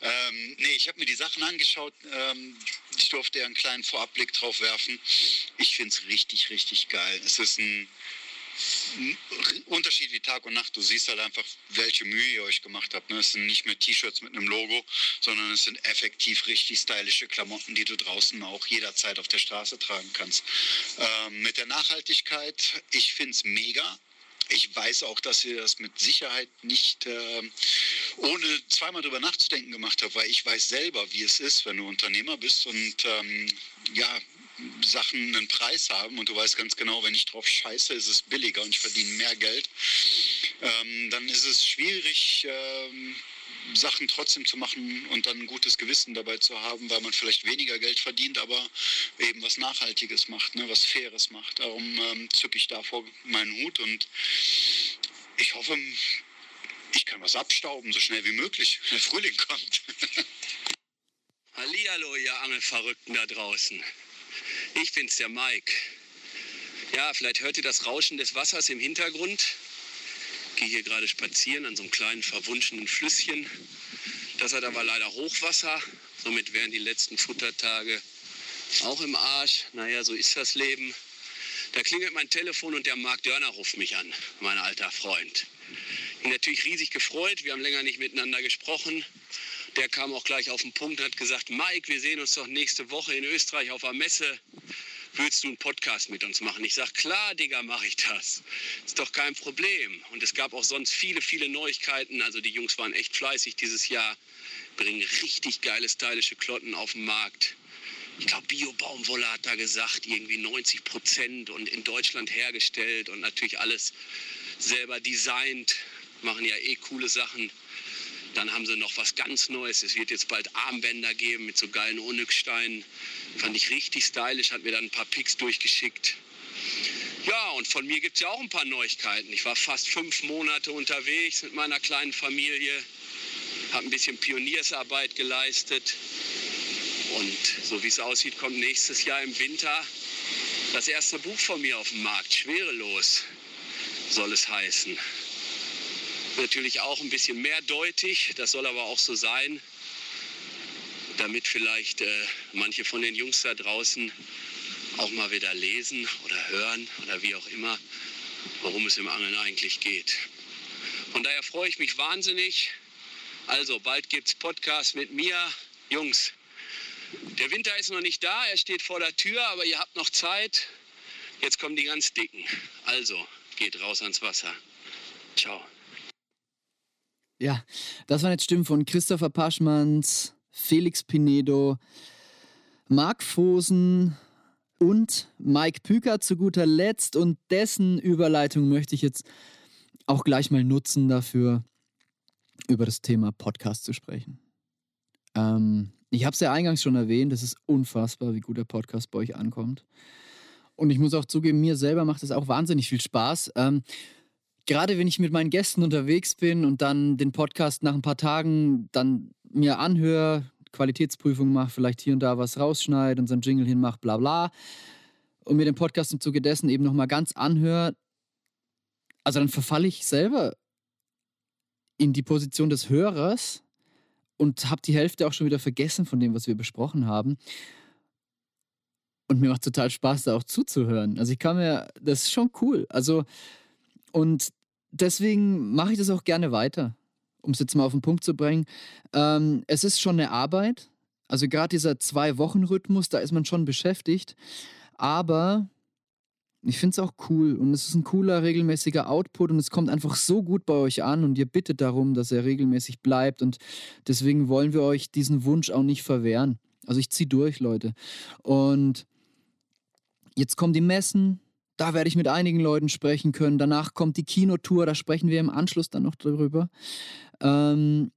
ähm, nee, ich habe mir die Sachen angeschaut. Ähm, ich durfte ja einen kleinen Vorabblick drauf werfen. Ich finde es richtig, richtig geil. Es ist ein Unterschied wie Tag und Nacht. Du siehst halt einfach, welche Mühe ihr euch gemacht habt. Ne? Es sind nicht mehr T-Shirts mit einem Logo, sondern es sind effektiv richtig stylische Klamotten, die du draußen auch jederzeit auf der Straße tragen kannst. Ähm, mit der Nachhaltigkeit, ich finde es mega. Ich weiß auch, dass ihr das mit Sicherheit nicht äh, ohne zweimal drüber nachzudenken gemacht habt, weil ich weiß selber, wie es ist, wenn du Unternehmer bist und ähm, ja, Sachen einen Preis haben und du weißt ganz genau, wenn ich drauf scheiße, ist es billiger und ich verdiene mehr Geld, ähm, dann ist es schwierig, ähm, Sachen trotzdem zu machen und dann ein gutes Gewissen dabei zu haben, weil man vielleicht weniger Geld verdient, aber eben was Nachhaltiges macht, ne, was Faires macht. Darum ähm, zücke ich davor meinen Hut und ich hoffe, ich kann was abstauben, so schnell wie möglich, wenn der Frühling kommt. [LAUGHS] Hallihallo, ihr Angelverrückten da draußen. Ich bin's, der Mike. Ja, vielleicht hört ihr das Rauschen des Wassers im Hintergrund. Ich gehe hier gerade spazieren an so einem kleinen verwunschenen Flüsschen. Das hat aber leider Hochwasser. Somit wären die letzten Futtertage auch im Arsch. Naja, so ist das Leben. Da klingelt mein Telefon und der Marc Dörner ruft mich an, mein alter Freund. Ich bin natürlich riesig gefreut. Wir haben länger nicht miteinander gesprochen. Der kam auch gleich auf den Punkt und hat gesagt, Mike, wir sehen uns doch nächste Woche in Österreich auf der Messe. Würdest du einen Podcast mit uns machen? Ich sage, klar, Digga, mache ich das. Ist doch kein Problem. Und es gab auch sonst viele, viele Neuigkeiten. Also die Jungs waren echt fleißig dieses Jahr, bringen richtig geile, stylische Klotten auf den Markt. Ich glaube, Bio-Baumwolle hat da gesagt, irgendwie 90 Prozent und in Deutschland hergestellt und natürlich alles selber designt. Machen ja eh coole Sachen. Dann haben sie noch was ganz Neues. Es wird jetzt bald Armbänder geben mit so geilen Onyxsteinen. Fand ich richtig stylisch, hat mir dann ein paar Pics durchgeschickt. Ja, und von mir gibt es ja auch ein paar Neuigkeiten. Ich war fast fünf Monate unterwegs mit meiner kleinen Familie, habe ein bisschen Pioniersarbeit geleistet. Und so wie es aussieht, kommt nächstes Jahr im Winter das erste Buch von mir auf den Markt. Schwerelos soll es heißen natürlich auch ein bisschen mehrdeutig, das soll aber auch so sein, damit vielleicht äh, manche von den Jungs da draußen auch mal wieder lesen oder hören oder wie auch immer, worum es im Angeln eigentlich geht. Von daher freue ich mich wahnsinnig. Also, bald gibt es Podcast mit mir. Jungs, der Winter ist noch nicht da, er steht vor der Tür, aber ihr habt noch Zeit. Jetzt kommen die ganz dicken. Also, geht raus ans Wasser. Ciao. Ja, das waren jetzt Stimmen von Christopher Paschmanns, Felix Pinedo, Marc Fosen und Mike Püker zu guter Letzt. Und dessen Überleitung möchte ich jetzt auch gleich mal nutzen dafür, über das Thema Podcast zu sprechen. Ähm, ich habe es ja eingangs schon erwähnt, es ist unfassbar, wie gut der Podcast bei euch ankommt. Und ich muss auch zugeben, mir selber macht es auch wahnsinnig viel Spaß. Ähm, gerade wenn ich mit meinen Gästen unterwegs bin und dann den Podcast nach ein paar Tagen dann mir anhöre, Qualitätsprüfung mache, vielleicht hier und da was rausschneide und so ein Jingle hinmache, bla bla, und mir den Podcast im Zuge dessen eben nochmal ganz anhöre, also dann verfalle ich selber in die Position des Hörers und habe die Hälfte auch schon wieder vergessen von dem, was wir besprochen haben. Und mir macht total Spaß, da auch zuzuhören. Also ich kann mir, das ist schon cool. Also, und deswegen mache ich das auch gerne weiter, um es jetzt mal auf den Punkt zu bringen. Ähm, es ist schon eine Arbeit. Also gerade dieser Zwei-Wochen-Rhythmus, da ist man schon beschäftigt. Aber ich finde es auch cool und es ist ein cooler, regelmäßiger Output und es kommt einfach so gut bei euch an und ihr bittet darum, dass er regelmäßig bleibt und deswegen wollen wir euch diesen Wunsch auch nicht verwehren. Also ich ziehe durch, Leute. Und jetzt kommen die Messen, da werde ich mit einigen Leuten sprechen können. Danach kommt die Kinotour, da sprechen wir im Anschluss dann noch darüber. Ähm,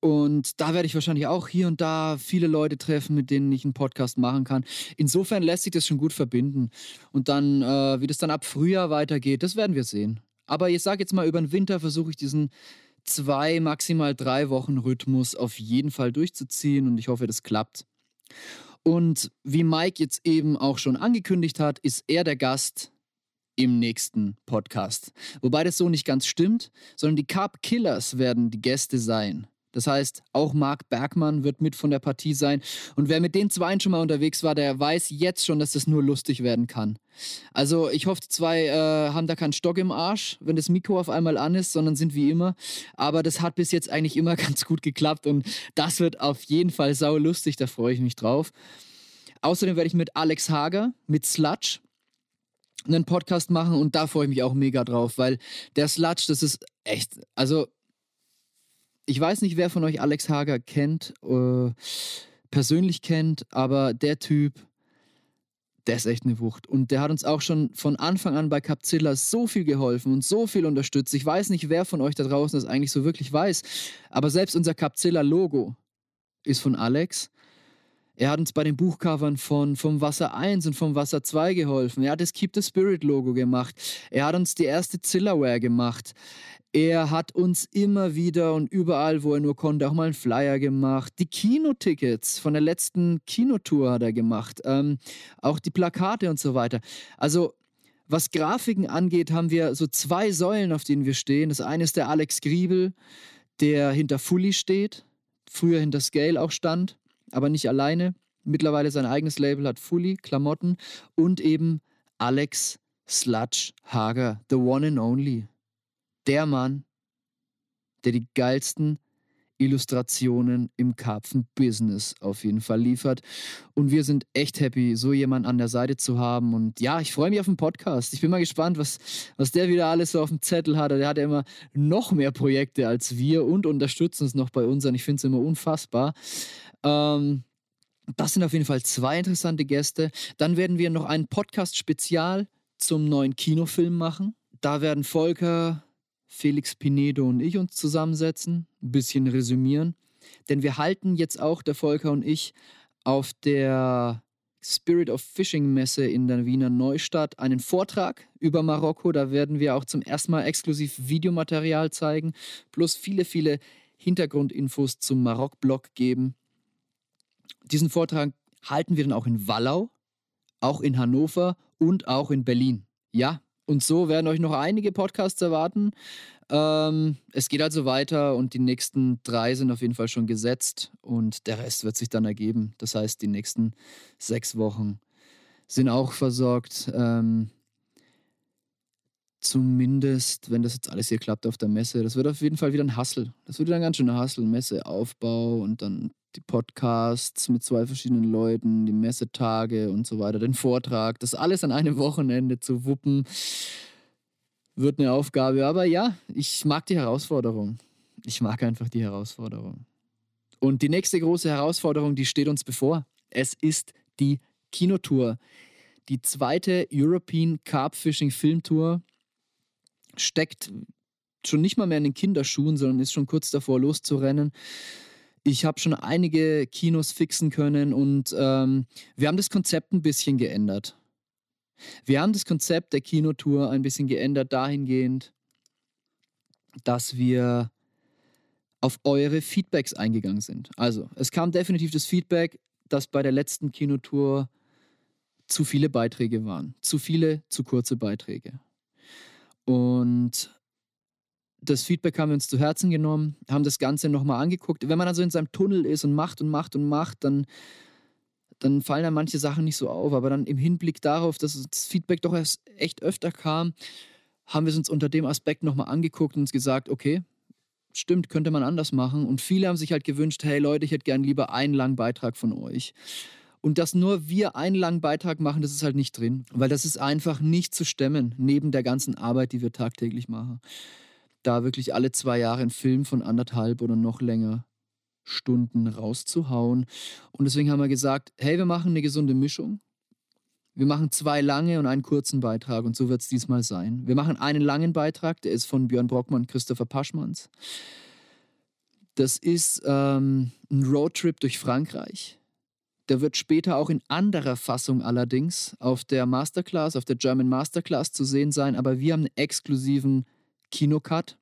und da werde ich wahrscheinlich auch hier und da viele Leute treffen, mit denen ich einen Podcast machen kann. Insofern lässt sich das schon gut verbinden. Und dann, äh, wie das dann ab Frühjahr weitergeht, das werden wir sehen. Aber ich sage jetzt mal, über den Winter versuche ich diesen zwei, maximal drei Wochen Rhythmus auf jeden Fall durchzuziehen und ich hoffe, das klappt. Und wie Mike jetzt eben auch schon angekündigt hat, ist er der Gast im nächsten Podcast. Wobei das so nicht ganz stimmt, sondern die Carb Killers werden die Gäste sein. Das heißt, auch Marc Bergmann wird mit von der Partie sein. Und wer mit den Zweien schon mal unterwegs war, der weiß jetzt schon, dass das nur lustig werden kann. Also ich hoffe, die zwei äh, haben da keinen Stock im Arsch, wenn das Mikro auf einmal an ist, sondern sind wie immer. Aber das hat bis jetzt eigentlich immer [LAUGHS] ganz gut geklappt und das wird auf jeden Fall sau lustig, da freue ich mich drauf. Außerdem werde ich mit Alex Hager, mit Sludge, einen Podcast machen und da freue ich mich auch mega drauf, weil der Sludge, das ist echt, also ich weiß nicht, wer von euch Alex Hager kennt, äh, persönlich kennt, aber der Typ, der ist echt eine Wucht. Und der hat uns auch schon von Anfang an bei Capzilla so viel geholfen und so viel unterstützt. Ich weiß nicht, wer von euch da draußen das eigentlich so wirklich weiß, aber selbst unser Capzilla-Logo ist von Alex. Er hat uns bei den Buchcovern von vom Wasser 1 und vom Wasser 2 geholfen. Er hat das Keep the Spirit Logo gemacht. Er hat uns die erste Zillaware gemacht. Er hat uns immer wieder und überall, wo er nur konnte, auch mal einen Flyer gemacht. Die Kinotickets von der letzten Kinotour hat er gemacht. Ähm, auch die Plakate und so weiter. Also, was Grafiken angeht, haben wir so zwei Säulen, auf denen wir stehen. Das eine ist der Alex Griebel, der hinter Fully steht, früher hinter Scale auch stand, aber nicht alleine. Mittlerweile sein eigenes Label hat Fully, Klamotten und eben Alex Sludge Hager, the one and only der Mann, der die geilsten Illustrationen im Karpfen-Business auf jeden Fall liefert. Und wir sind echt happy, so jemanden an der Seite zu haben. Und ja, ich freue mich auf den Podcast. Ich bin mal gespannt, was, was der wieder alles so auf dem Zettel hat. Der hat ja immer noch mehr Projekte als wir und unterstützt uns noch bei uns. Und ich finde es immer unfassbar. Ähm, das sind auf jeden Fall zwei interessante Gäste. Dann werden wir noch einen Podcast-Spezial zum neuen Kinofilm machen. Da werden Volker, Felix Pinedo und ich uns zusammensetzen, ein bisschen resümieren. Denn wir halten jetzt auch, der Volker und ich, auf der Spirit of Fishing Messe in der Wiener Neustadt einen Vortrag über Marokko. Da werden wir auch zum ersten Mal exklusiv Videomaterial zeigen, plus viele, viele Hintergrundinfos zum Marok-Blog geben. Diesen Vortrag halten wir dann auch in Wallau, auch in Hannover und auch in Berlin. Ja, und so werden euch noch einige Podcasts erwarten. Ähm, es geht also weiter und die nächsten drei sind auf jeden Fall schon gesetzt und der Rest wird sich dann ergeben. Das heißt, die nächsten sechs Wochen sind auch versorgt. Ähm, zumindest, wenn das jetzt alles hier klappt auf der Messe, das wird auf jeden Fall wieder ein Hassel. Das wird wieder ein ganz schöner Hassel. Messeaufbau und dann die Podcasts mit zwei verschiedenen Leuten, die Messetage und so weiter, den Vortrag, das alles an einem Wochenende zu wuppen, wird eine Aufgabe. Aber ja, ich mag die Herausforderung. Ich mag einfach die Herausforderung. Und die nächste große Herausforderung, die steht uns bevor. Es ist die Kinotour. Die zweite European Carp Fishing Filmtour steckt schon nicht mal mehr in den Kinderschuhen, sondern ist schon kurz davor loszurennen. Ich habe schon einige Kinos fixen können und ähm, wir haben das Konzept ein bisschen geändert. Wir haben das Konzept der Kinotour ein bisschen geändert dahingehend, dass wir auf eure Feedbacks eingegangen sind. Also, es kam definitiv das Feedback, dass bei der letzten Kinotour zu viele Beiträge waren. Zu viele, zu kurze Beiträge. Und das Feedback haben wir uns zu Herzen genommen, haben das Ganze nochmal angeguckt. Wenn man also in seinem Tunnel ist und macht und macht und macht, dann, dann fallen dann manche Sachen nicht so auf. Aber dann im Hinblick darauf, dass das Feedback doch erst echt öfter kam, haben wir es uns unter dem Aspekt nochmal angeguckt und uns gesagt, okay, stimmt, könnte man anders machen. Und viele haben sich halt gewünscht, hey Leute, ich hätte gern lieber einen langen Beitrag von euch. Und dass nur wir einen langen Beitrag machen, das ist halt nicht drin, weil das ist einfach nicht zu stemmen, neben der ganzen Arbeit, die wir tagtäglich machen. Da wirklich alle zwei Jahre einen Film von anderthalb oder noch länger Stunden rauszuhauen. Und deswegen haben wir gesagt, hey, wir machen eine gesunde Mischung. Wir machen zwei lange und einen kurzen Beitrag und so wird es diesmal sein. Wir machen einen langen Beitrag, der ist von Björn Brockmann Christopher Paschmanns. Das ist ähm, ein Roadtrip durch Frankreich. Der wird später auch in anderer Fassung allerdings auf der Masterclass, auf der German Masterclass zu sehen sein, aber wir haben einen exklusiven Kinocut.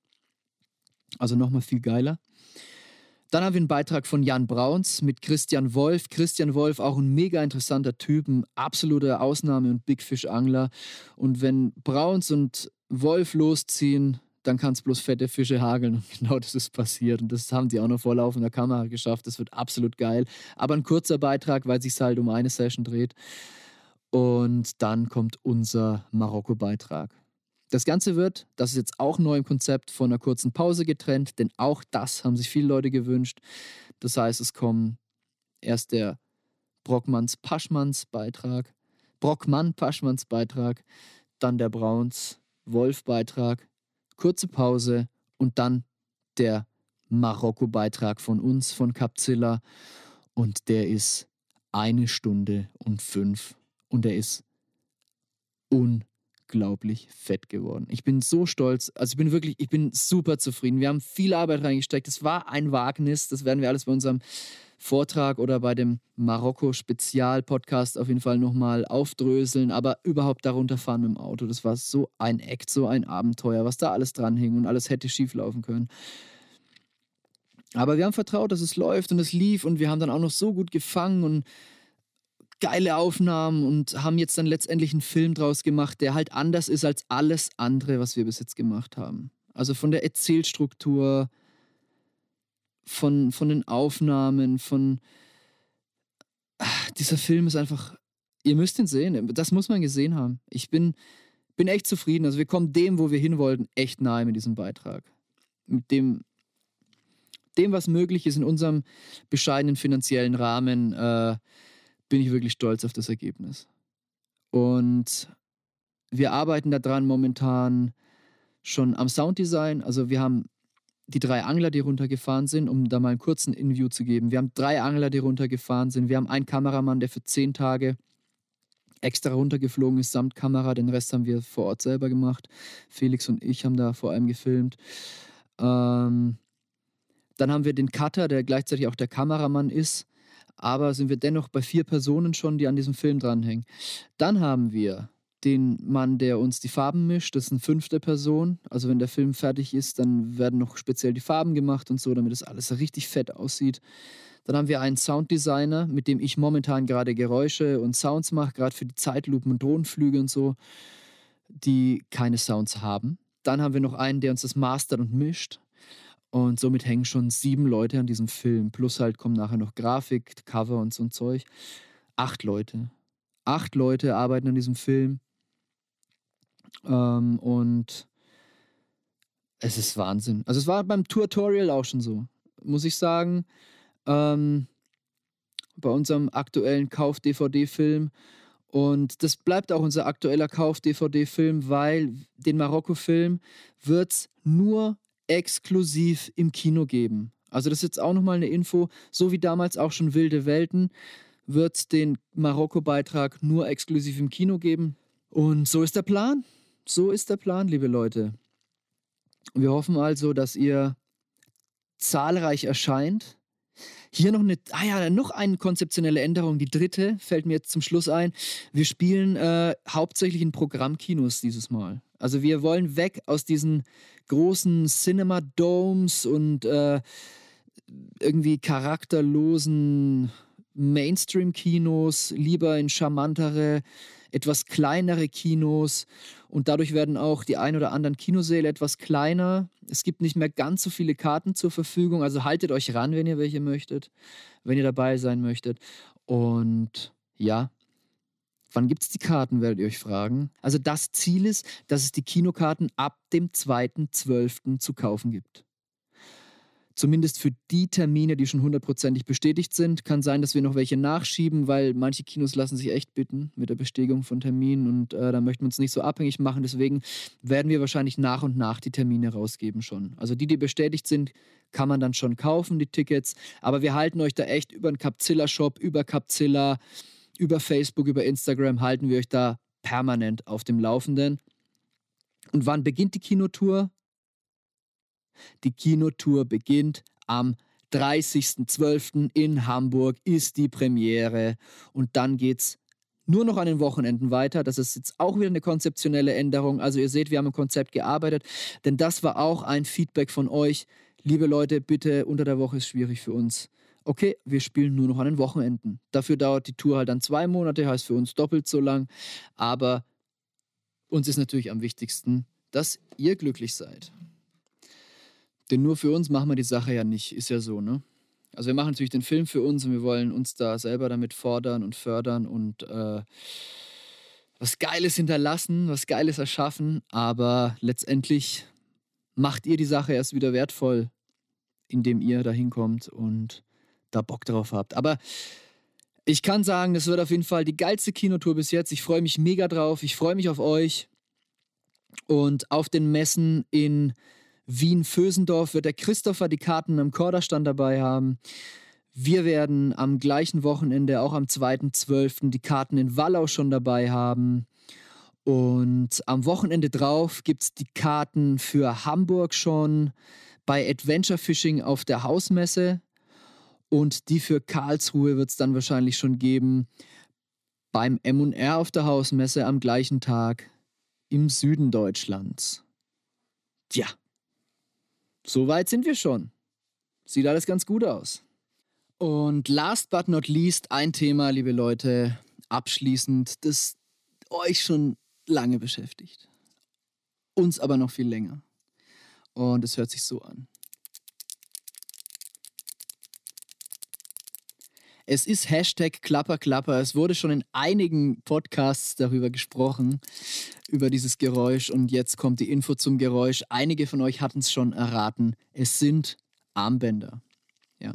Also nochmal viel geiler. Dann haben wir einen Beitrag von Jan Brauns mit Christian Wolf. Christian Wolf, auch ein mega interessanter Typ, ein absoluter Ausnahme- und Big Fish-Angler. Und wenn Brauns und Wolf losziehen, dann kann es bloß fette Fische hageln. Und [LAUGHS] genau das ist passiert. Und das haben die auch noch vor laufender Kamera geschafft. Das wird absolut geil. Aber ein kurzer Beitrag, weil sich halt um eine Session dreht. Und dann kommt unser Marokko-Beitrag. Das Ganze wird, das ist jetzt auch neu im Konzept, von einer kurzen Pause getrennt, denn auch das haben sich viele Leute gewünscht. Das heißt, es kommen erst der Brockmanns Paschmanns Beitrag, Brockmann Paschmanns Beitrag, dann der Brauns Wolf Beitrag, kurze Pause und dann der Marokko Beitrag von uns, von Capzilla. Und der ist eine Stunde und fünf und der ist unglaublich unglaublich fett geworden. Ich bin so stolz. Also ich bin wirklich, ich bin super zufrieden. Wir haben viel Arbeit reingesteckt. Es war ein Wagnis. Das werden wir alles bei unserem Vortrag oder bei dem Marokko-Spezial-Podcast auf jeden Fall nochmal aufdröseln. Aber überhaupt darunter fahren mit dem Auto, das war so ein Act, so ein Abenteuer, was da alles dran hing und alles hätte schieflaufen können. Aber wir haben vertraut, dass es läuft und es lief und wir haben dann auch noch so gut gefangen und geile Aufnahmen und haben jetzt dann letztendlich einen Film draus gemacht, der halt anders ist als alles andere, was wir bis jetzt gemacht haben. Also von der Erzählstruktur, von, von den Aufnahmen, von. Ach, dieser Film ist einfach. Ihr müsst ihn sehen. Das muss man gesehen haben. Ich bin, bin echt zufrieden. Also wir kommen dem, wo wir hin wollten, echt nahe mit diesem Beitrag. Mit dem, dem was möglich ist in unserem bescheidenen finanziellen Rahmen. Äh, bin ich wirklich stolz auf das Ergebnis. Und wir arbeiten daran momentan schon am Sounddesign. Also wir haben die drei Angler, die runtergefahren sind, um da mal einen kurzen Interview zu geben. Wir haben drei Angler, die runtergefahren sind. Wir haben einen Kameramann, der für zehn Tage extra runtergeflogen ist, samt Kamera. Den Rest haben wir vor Ort selber gemacht. Felix und ich haben da vor allem gefilmt. Ähm, dann haben wir den Cutter, der gleichzeitig auch der Kameramann ist aber sind wir dennoch bei vier Personen schon, die an diesem Film dranhängen. Dann haben wir den Mann, der uns die Farben mischt, das ist eine fünfte Person. Also wenn der Film fertig ist, dann werden noch speziell die Farben gemacht und so, damit das alles richtig fett aussieht. Dann haben wir einen Sounddesigner, mit dem ich momentan gerade Geräusche und Sounds mache, gerade für die Zeitlupen und Drohnenflüge und so, die keine Sounds haben. Dann haben wir noch einen, der uns das mastert und mischt. Und somit hängen schon sieben Leute an diesem Film. Plus halt kommen nachher noch Grafik, Cover und so ein Zeug. Acht Leute. Acht Leute arbeiten an diesem Film. Ähm, und es ist Wahnsinn. Also es war beim Tutorial auch schon so, muss ich sagen. Ähm, bei unserem aktuellen Kauf-DVD-Film. Und das bleibt auch unser aktueller Kauf-DVD-Film, weil den Marokko-Film wird es nur exklusiv im Kino geben. Also das ist jetzt auch nochmal eine Info, so wie damals auch schon Wilde Welten, wird es den Marokko-Beitrag nur exklusiv im Kino geben. Und so ist der Plan. So ist der Plan, liebe Leute. Wir hoffen also, dass ihr zahlreich erscheint. Hier noch eine, ah ja, noch eine konzeptionelle Änderung, die dritte, fällt mir jetzt zum Schluss ein. Wir spielen äh, hauptsächlich in Programmkinos dieses Mal. Also wir wollen weg aus diesen großen Cinema Domes und äh, irgendwie charakterlosen Mainstream-Kinos, lieber in charmantere, etwas kleinere Kinos und dadurch werden auch die ein oder anderen Kinosäle etwas kleiner. Es gibt nicht mehr ganz so viele Karten zur Verfügung, also haltet euch ran, wenn ihr welche möchtet, wenn ihr dabei sein möchtet. Und ja, Wann gibt es die Karten, werdet ihr euch fragen. Also das Ziel ist, dass es die Kinokarten ab dem 2.12. zu kaufen gibt. Zumindest für die Termine, die schon hundertprozentig bestätigt sind. Kann sein, dass wir noch welche nachschieben, weil manche Kinos lassen sich echt bitten mit der Bestätigung von Terminen und äh, da möchten wir uns nicht so abhängig machen. Deswegen werden wir wahrscheinlich nach und nach die Termine rausgeben schon. Also die, die bestätigt sind, kann man dann schon kaufen, die Tickets. Aber wir halten euch da echt über den Capzilla-Shop, über Capzilla, über Facebook, über Instagram, halten wir euch da permanent auf dem Laufenden. Und wann beginnt die Kinotour? Die Kinotour beginnt am 30.12. in Hamburg ist die Premiere und dann geht's nur noch an den Wochenenden weiter. Das ist jetzt auch wieder eine konzeptionelle Änderung. Also ihr seht, wir haben im Konzept gearbeitet, denn das war auch ein Feedback von euch. Liebe Leute, bitte unter der Woche ist schwierig für uns. Okay, wir spielen nur noch an den Wochenenden. Dafür dauert die Tour halt dann zwei Monate, heißt für uns doppelt so lang. Aber uns ist natürlich am wichtigsten, dass ihr glücklich seid. Denn nur für uns machen wir die Sache ja nicht, ist ja so, ne? Also wir machen natürlich den Film für uns und wir wollen uns da selber damit fordern und fördern und äh, was Geiles hinterlassen, was Geiles erschaffen, aber letztendlich macht ihr die Sache erst wieder wertvoll, indem ihr da hinkommt und da Bock drauf habt. Aber ich kann sagen, das wird auf jeden Fall die geilste Kinotour bis jetzt. Ich freue mich mega drauf. Ich freue mich auf euch. Und auf den Messen in Wien-Vösendorf wird der Christopher die Karten am Korderstand dabei haben. Wir werden am gleichen Wochenende, auch am 2.12., die Karten in Wallau schon dabei haben. Und am Wochenende drauf gibt es die Karten für Hamburg schon bei Adventure Fishing auf der Hausmesse. Und die für Karlsruhe wird es dann wahrscheinlich schon geben beim MR auf der Hausmesse am gleichen Tag im Süden Deutschlands. Tja, so weit sind wir schon. Sieht alles ganz gut aus. Und last but not least ein Thema, liebe Leute, abschließend, das euch schon lange beschäftigt. Uns aber noch viel länger. Und es hört sich so an. Es ist Hashtag Klapper Klapper. Es wurde schon in einigen Podcasts darüber gesprochen, über dieses Geräusch. Und jetzt kommt die Info zum Geräusch. Einige von euch hatten es schon erraten. Es sind Armbänder. Ja.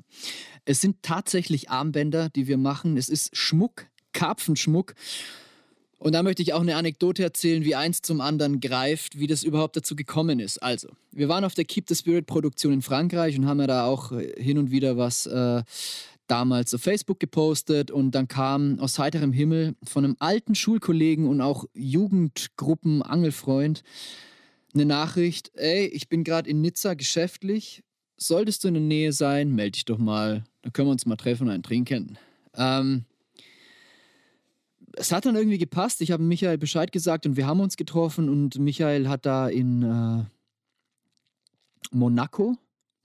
Es sind tatsächlich Armbänder, die wir machen. Es ist Schmuck, Karpfenschmuck. Und da möchte ich auch eine Anekdote erzählen, wie eins zum anderen greift, wie das überhaupt dazu gekommen ist. Also, wir waren auf der Keep the Spirit Produktion in Frankreich und haben ja da auch hin und wieder was äh, damals auf Facebook gepostet und dann kam aus heiterem Himmel von einem alten Schulkollegen und auch Jugendgruppen Angelfreund eine Nachricht, ey, ich bin gerade in Nizza geschäftlich, solltest du in der Nähe sein, melde dich doch mal, dann können wir uns mal treffen und einen trinken. Ähm, es hat dann irgendwie gepasst. Ich habe Michael Bescheid gesagt und wir haben uns getroffen und Michael hat da in äh, Monaco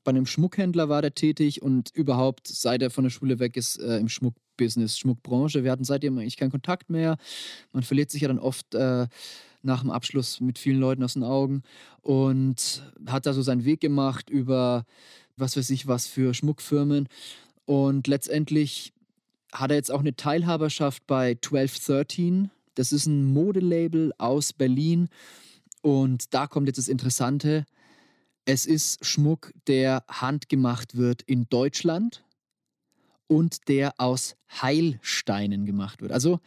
bei einem Schmuckhändler war der tätig und überhaupt, seit er von der Schule weg ist, äh, im Schmuckbusiness, Schmuckbranche. Wir hatten seitdem eigentlich keinen Kontakt mehr. Man verliert sich ja dann oft äh, nach dem Abschluss mit vielen Leuten aus den Augen und hat da so seinen Weg gemacht über was weiß ich was für Schmuckfirmen. Und letztendlich hat er jetzt auch eine Teilhaberschaft bei 1213. Das ist ein Modelabel aus Berlin. Und da kommt jetzt das Interessante. Es ist Schmuck, der handgemacht wird in Deutschland und der aus Heilsteinen gemacht wird. Also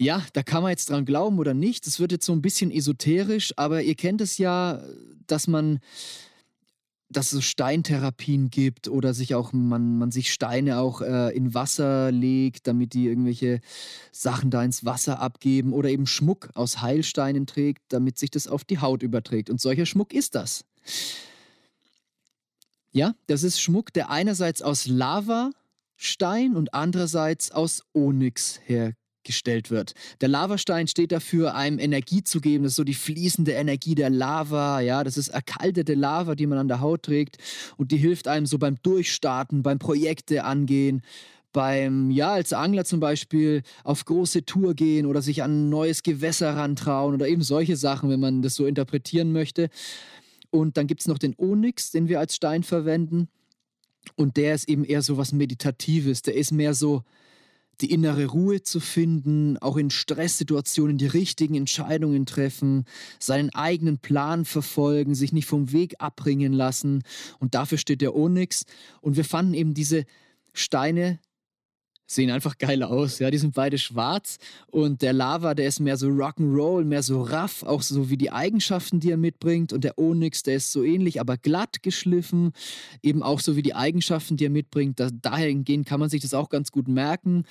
ja, da kann man jetzt dran glauben oder nicht. Das wird jetzt so ein bisschen esoterisch, aber ihr kennt es ja, dass man dass es Steintherapien gibt oder sich auch man, man sich Steine auch äh, in Wasser legt, damit die irgendwelche Sachen da ins Wasser abgeben oder eben Schmuck aus Heilsteinen trägt, damit sich das auf die Haut überträgt. Und solcher Schmuck ist das. Ja, das ist Schmuck, der einerseits aus Lavastein und andererseits aus Onyx hergestellt wird. Der Lavastein steht dafür, einem Energie zu geben. Das ist so die fließende Energie der Lava. Ja, das ist erkaltete Lava, die man an der Haut trägt und die hilft einem so beim Durchstarten, beim Projekte angehen, beim, ja, als Angler zum Beispiel auf große Tour gehen oder sich an ein neues Gewässer rantrauen oder eben solche Sachen, wenn man das so interpretieren möchte. Und dann gibt es noch den Onyx, den wir als Stein verwenden. Und der ist eben eher so was Meditatives. Der ist mehr so, die innere Ruhe zu finden, auch in Stresssituationen die richtigen Entscheidungen treffen, seinen eigenen Plan verfolgen, sich nicht vom Weg abbringen lassen. Und dafür steht der Onyx. Und wir fanden eben diese Steine sehen einfach geil aus. Ja, die sind beide schwarz und der Lava, der ist mehr so Rock'n'Roll, mehr so rough, auch so wie die Eigenschaften, die er mitbringt. Und der Onyx, der ist so ähnlich, aber glatt geschliffen, eben auch so wie die Eigenschaften, die er mitbringt. Da, dahingehend kann man sich das auch ganz gut merken,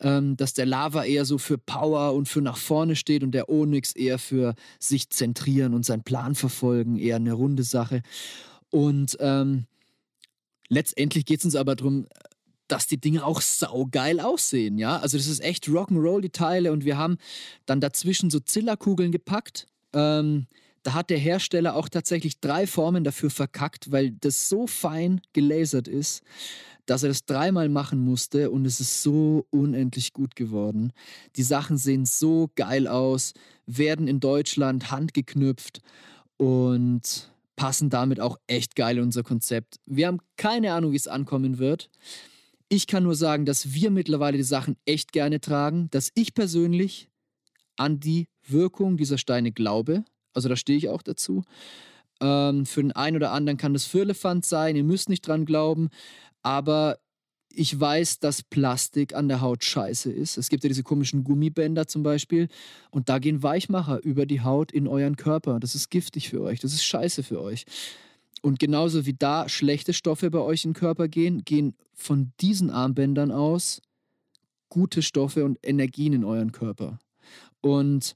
ähm, dass der Lava eher so für Power und für nach vorne steht und der Onyx eher für sich zentrieren und seinen Plan verfolgen, eher eine runde Sache. Und ähm, letztendlich geht es uns aber darum, dass die Dinge auch saugeil aussehen, ja. Also das ist echt Rock'n'Roll, die Teile. Und wir haben dann dazwischen so Zillerkugeln gepackt. Ähm, da hat der Hersteller auch tatsächlich drei Formen dafür verkackt, weil das so fein gelasert ist, dass er das dreimal machen musste und es ist so unendlich gut geworden. Die Sachen sehen so geil aus, werden in Deutschland handgeknüpft und passen damit auch echt geil in unser Konzept. Wir haben keine Ahnung, wie es ankommen wird. Ich kann nur sagen, dass wir mittlerweile die Sachen echt gerne tragen, dass ich persönlich an die Wirkung dieser Steine glaube. Also da stehe ich auch dazu. Ähm, für den einen oder anderen kann das Firlefanz sein, ihr müsst nicht dran glauben, aber ich weiß, dass Plastik an der Haut scheiße ist. Es gibt ja diese komischen Gummibänder zum Beispiel und da gehen Weichmacher über die Haut in euren Körper. Das ist giftig für euch, das ist scheiße für euch. Und genauso wie da schlechte Stoffe bei euch im Körper gehen, gehen von diesen Armbändern aus gute Stoffe und Energien in euren Körper. Und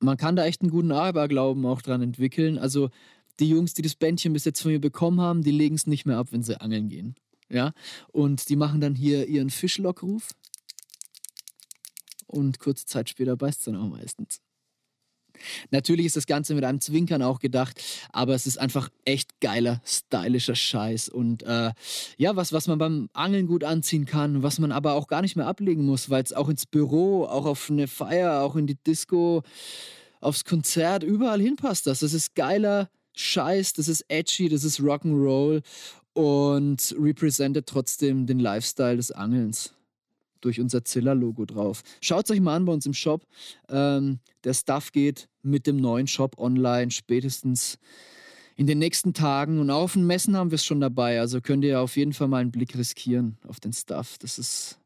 man kann da echt einen guten Aberglauben auch dran entwickeln. Also die Jungs, die das Bändchen bis jetzt von mir bekommen haben, die legen es nicht mehr ab, wenn sie angeln gehen. Ja? Und die machen dann hier ihren Fischlockruf. Und kurze Zeit später beißt es dann auch meistens. Natürlich ist das Ganze mit einem Zwinkern auch gedacht, aber es ist einfach echt geiler, stylischer Scheiß. Und äh, ja, was, was man beim Angeln gut anziehen kann, was man aber auch gar nicht mehr ablegen muss, weil es auch ins Büro, auch auf eine Feier, auch in die Disco, aufs Konzert, überall hinpasst das. Das ist geiler Scheiß, das ist edgy, das ist Rock'n'Roll und repräsentiert trotzdem den Lifestyle des Angelns durch unser Zilla-Logo drauf. Schaut es euch mal an bei uns im Shop. Ähm, der Stuff geht mit dem neuen Shop online spätestens in den nächsten Tagen. Und auf den Messen haben wir es schon dabei. Also könnt ihr auf jeden Fall mal einen Blick riskieren auf den Stuff. Das ist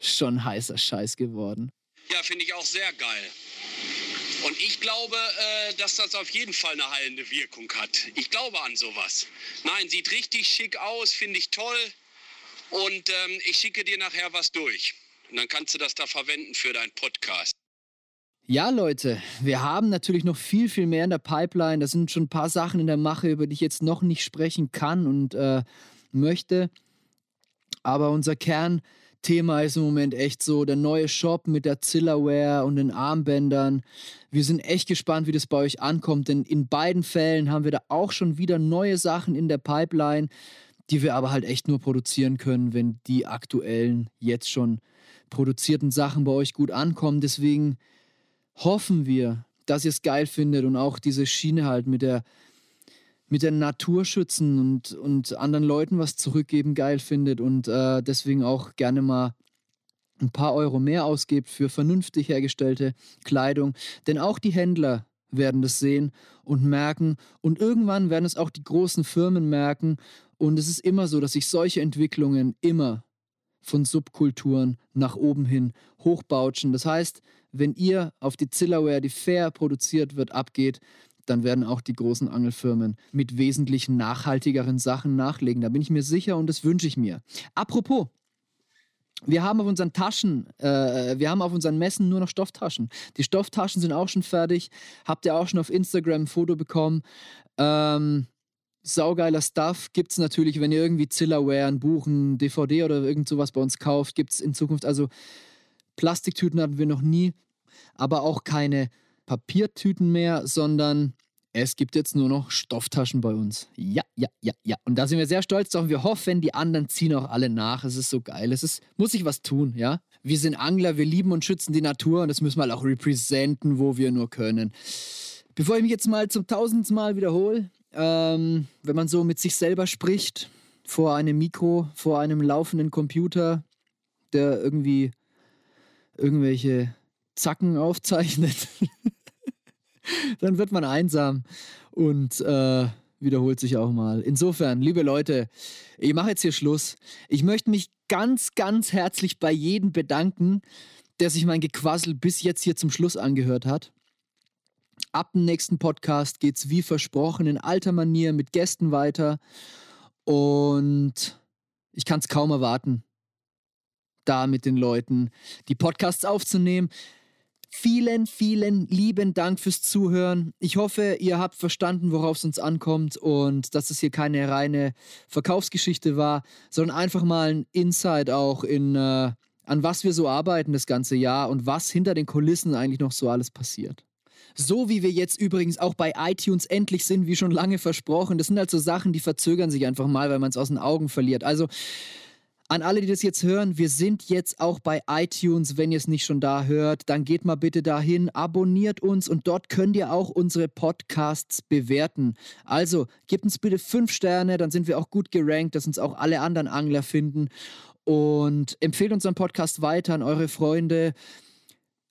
schon heißer Scheiß geworden. Ja, finde ich auch sehr geil. Und ich glaube, äh, dass das auf jeden Fall eine heilende Wirkung hat. Ich glaube an sowas. Nein, sieht richtig schick aus, finde ich toll. Und ähm, ich schicke dir nachher was durch. Und dann kannst du das da verwenden für deinen Podcast. Ja, Leute, wir haben natürlich noch viel, viel mehr in der Pipeline. Da sind schon ein paar Sachen in der Mache, über die ich jetzt noch nicht sprechen kann und äh, möchte. Aber unser Kernthema ist im Moment echt so der neue Shop mit der Zillaware und den Armbändern. Wir sind echt gespannt, wie das bei euch ankommt, denn in beiden Fällen haben wir da auch schon wieder neue Sachen in der Pipeline, die wir aber halt echt nur produzieren können, wenn die aktuellen jetzt schon produzierten Sachen bei euch gut ankommen. Deswegen hoffen wir, dass ihr es geil findet und auch diese Schiene halt mit der, mit der Natur schützen und, und anderen Leuten was zurückgeben geil findet und äh, deswegen auch gerne mal ein paar Euro mehr ausgebt für vernünftig hergestellte Kleidung. Denn auch die Händler werden das sehen und merken und irgendwann werden es auch die großen Firmen merken und es ist immer so, dass sich solche Entwicklungen immer von Subkulturen nach oben hin hochbautschen. Das heißt, wenn ihr auf die Zillaware, die fair produziert wird, abgeht, dann werden auch die großen Angelfirmen mit wesentlich nachhaltigeren Sachen nachlegen. Da bin ich mir sicher und das wünsche ich mir. Apropos, wir haben auf unseren Taschen, äh, wir haben auf unseren Messen nur noch Stofftaschen. Die Stofftaschen sind auch schon fertig. Habt ihr auch schon auf Instagram ein Foto bekommen? Ähm, saugeiler Stuff. Gibt es natürlich, wenn ihr irgendwie Zillaware, ein Buch, ein DVD oder irgend sowas bei uns kauft, gibt es in Zukunft. Also Plastiktüten hatten wir noch nie, aber auch keine Papiertüten mehr, sondern es gibt jetzt nur noch Stofftaschen bei uns. Ja, ja, ja, ja. Und da sind wir sehr stolz drauf. Wir hoffen, die anderen ziehen auch alle nach. Es ist so geil. Es ist, muss sich was tun, ja. Wir sind Angler, wir lieben und schützen die Natur und das müssen wir halt auch repräsentieren, wo wir nur können. Bevor ich mich jetzt mal zum tausendsten Mal wiederhole, ähm, wenn man so mit sich selber spricht, vor einem Mikro, vor einem laufenden Computer, der irgendwie irgendwelche Zacken [LAUGHS] aufzeichnet, dann wird man einsam und äh, wiederholt sich auch mal. Insofern, liebe Leute, ich mache jetzt hier Schluss. Ich möchte mich ganz, ganz herzlich bei jedem bedanken, der sich mein Gequassel bis jetzt hier zum Schluss angehört hat. Ab dem nächsten Podcast geht es wie versprochen in alter Manier mit Gästen weiter. Und ich kann es kaum erwarten, da mit den Leuten die Podcasts aufzunehmen. Vielen, vielen lieben Dank fürs Zuhören. Ich hoffe, ihr habt verstanden, worauf es uns ankommt und dass es hier keine reine Verkaufsgeschichte war, sondern einfach mal ein Insight auch in, äh, an was wir so arbeiten das ganze Jahr und was hinter den Kulissen eigentlich noch so alles passiert. So wie wir jetzt übrigens auch bei iTunes endlich sind, wie schon lange versprochen. Das sind halt so Sachen, die verzögern sich einfach mal, weil man es aus den Augen verliert. Also an alle, die das jetzt hören, wir sind jetzt auch bei iTunes. Wenn ihr es nicht schon da hört, dann geht mal bitte dahin, abonniert uns und dort könnt ihr auch unsere Podcasts bewerten. Also gebt uns bitte fünf Sterne, dann sind wir auch gut gerankt, dass uns auch alle anderen Angler finden. Und empfehlt unseren Podcast weiter an eure Freunde.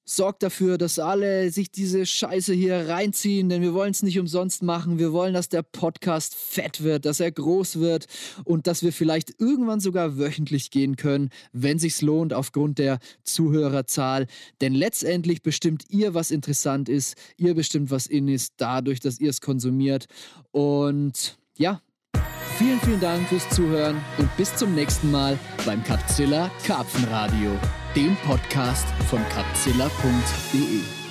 Sorgt dafür, dass alle sich diese Scheiße hier reinziehen, denn wir wollen es nicht umsonst machen. Wir wollen, dass der Podcast fett wird, dass er groß wird und dass wir vielleicht irgendwann sogar wöchentlich gehen können, wenn sich's lohnt aufgrund der Zuhörerzahl. Denn letztendlich bestimmt ihr, was interessant ist. Ihr bestimmt, was in ist, dadurch, dass ihr es konsumiert. Und ja, vielen, vielen Dank fürs Zuhören und bis zum nächsten Mal beim Capzilla Karpfenradio dem Podcast von capzilla.de.